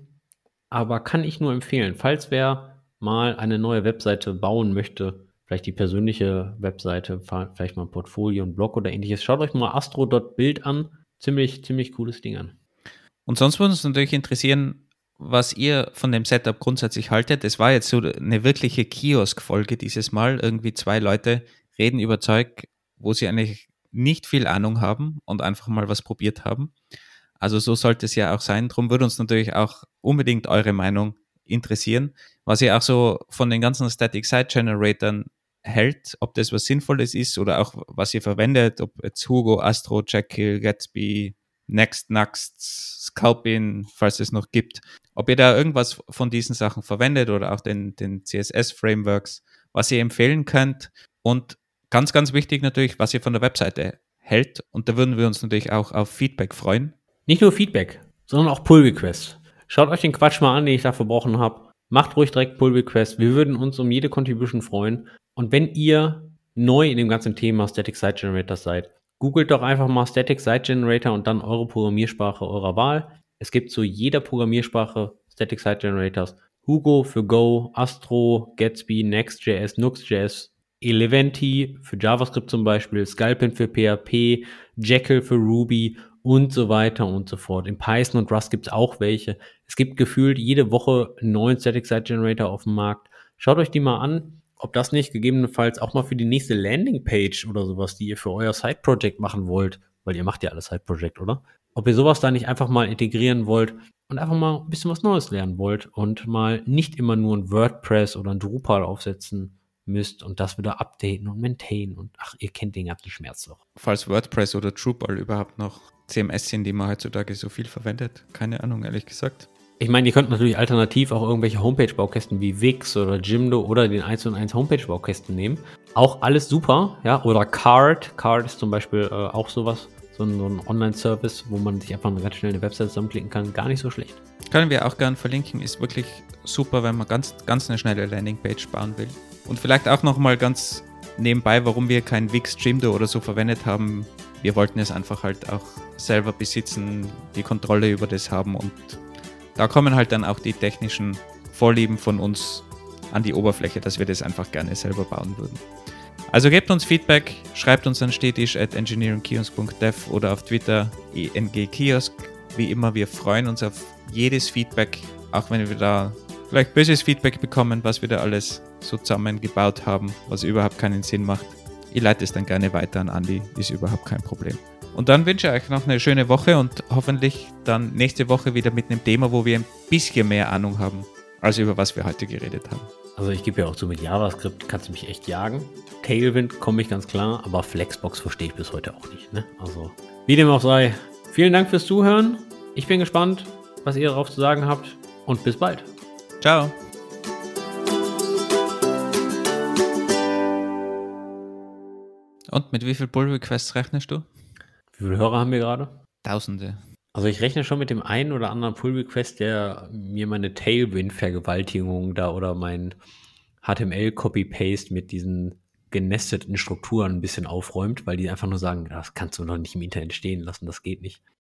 aber kann ich nur empfehlen, falls wer mal eine neue Webseite bauen möchte, vielleicht die persönliche Webseite, vielleicht mal ein Portfolio, ein Blog oder ähnliches, schaut euch mal astro.bild an. Ziemlich, ziemlich cooles Ding an. Und sonst würde uns natürlich interessieren, was ihr von dem Setup grundsätzlich haltet. Es war jetzt so eine wirkliche Kiosk-Folge dieses Mal. Irgendwie zwei Leute reden über Zeug, wo sie eigentlich nicht viel Ahnung haben und einfach mal was probiert haben. Also so sollte es ja auch sein. Darum würde uns natürlich auch unbedingt eure Meinung interessieren, was ihr auch so von den ganzen Static Site Generatoren hält, ob das was Sinnvolles ist oder auch was ihr verwendet, ob jetzt Hugo, Astro, Jekyll, Gatsby, Next, Next, Scalpin, falls es noch gibt. Ob ihr da irgendwas von diesen Sachen verwendet oder auch den, den CSS-Frameworks, was ihr empfehlen könnt und Ganz, ganz wichtig natürlich, was ihr von der Webseite hält. Und da würden wir uns natürlich auch auf Feedback freuen. Nicht nur Feedback, sondern auch Pull Requests. Schaut euch den Quatsch mal an, den ich da verbrochen habe. Macht ruhig direkt Pull Requests. Wir würden uns um jede Contribution freuen. Und wenn ihr neu in dem ganzen Thema Static Site Generators seid, googelt doch einfach mal Static Site Generator und dann eure Programmiersprache eurer Wahl. Es gibt zu jeder Programmiersprache Static Site Generators. Hugo für Go, Astro, Gatsby, Next.js, Nux.js, Eleventy für JavaScript zum Beispiel, Sculpin für PHP, Jekyll für Ruby und so weiter und so fort. In Python und Rust gibt es auch welche. Es gibt gefühlt jede Woche einen neuen Static Site Generator auf dem Markt. Schaut euch die mal an, ob das nicht gegebenenfalls auch mal für die nächste Landingpage oder sowas, die ihr für euer Side-Project machen wollt, weil ihr macht ja alles Side-Project, oder? Ob ihr sowas da nicht einfach mal integrieren wollt und einfach mal ein bisschen was Neues lernen wollt und mal nicht immer nur ein WordPress oder ein Drupal aufsetzen müsst und das wieder updaten und maintainen und ach, ihr kennt den ganzen Schmerz doch. Falls WordPress oder Drupal überhaupt noch CMS sind, die man heutzutage so viel verwendet, keine Ahnung, ehrlich gesagt. Ich meine, ihr könnt natürlich alternativ auch irgendwelche Homepage-Baukästen wie Wix oder Jimdo oder den 1 und 1 Homepage-Baukästen nehmen. Auch alles super, ja. Oder Card. Card ist zum Beispiel äh, auch sowas, so ein, so ein Online-Service, wo man sich einfach ganz schnell eine Website zusammenklicken kann. Gar nicht so schlecht. Können wir auch gerne verlinken. Ist wirklich super, wenn man ganz, ganz eine schnelle Landingpage bauen will. Und vielleicht auch nochmal ganz nebenbei, warum wir kein Wix Jimdo oder so verwendet haben. Wir wollten es einfach halt auch selber besitzen, die Kontrolle über das haben und da kommen halt dann auch die technischen Vorlieben von uns an die Oberfläche, dass wir das einfach gerne selber bauen würden. Also gebt uns Feedback, schreibt uns an stetisch at engineeringkiosk.dev oder auf Twitter engkiosk. Wie immer, wir freuen uns auf jedes Feedback, auch wenn wir da vielleicht böses Feedback bekommen, was wir da alles so zusammengebaut haben, was überhaupt keinen Sinn macht. Ich leite es dann gerne weiter an Andi, ist überhaupt kein Problem. Und dann wünsche ich euch noch eine schöne Woche und hoffentlich dann nächste Woche wieder mit einem Thema, wo wir ein bisschen mehr Ahnung haben, als über was wir heute geredet haben. Also ich gebe ja auch zu, mit JavaScript kannst du mich echt jagen. Tailwind komme ich ganz klar, aber Flexbox verstehe ich bis heute auch nicht. Ne? Also wie dem auch sei, vielen Dank fürs Zuhören. Ich bin gespannt, was ihr darauf zu sagen habt und bis bald. Ciao. Und mit wie viel Pull Requests rechnest du? Wie viele Hörer haben wir gerade? Tausende. Also ich rechne schon mit dem einen oder anderen Pull Request, der mir meine Tailwind-Vergewaltigung da oder mein HTML-Copy-Paste mit diesen genesteten Strukturen ein bisschen aufräumt, weil die einfach nur sagen, das kannst du noch nicht im Internet stehen lassen, das geht nicht.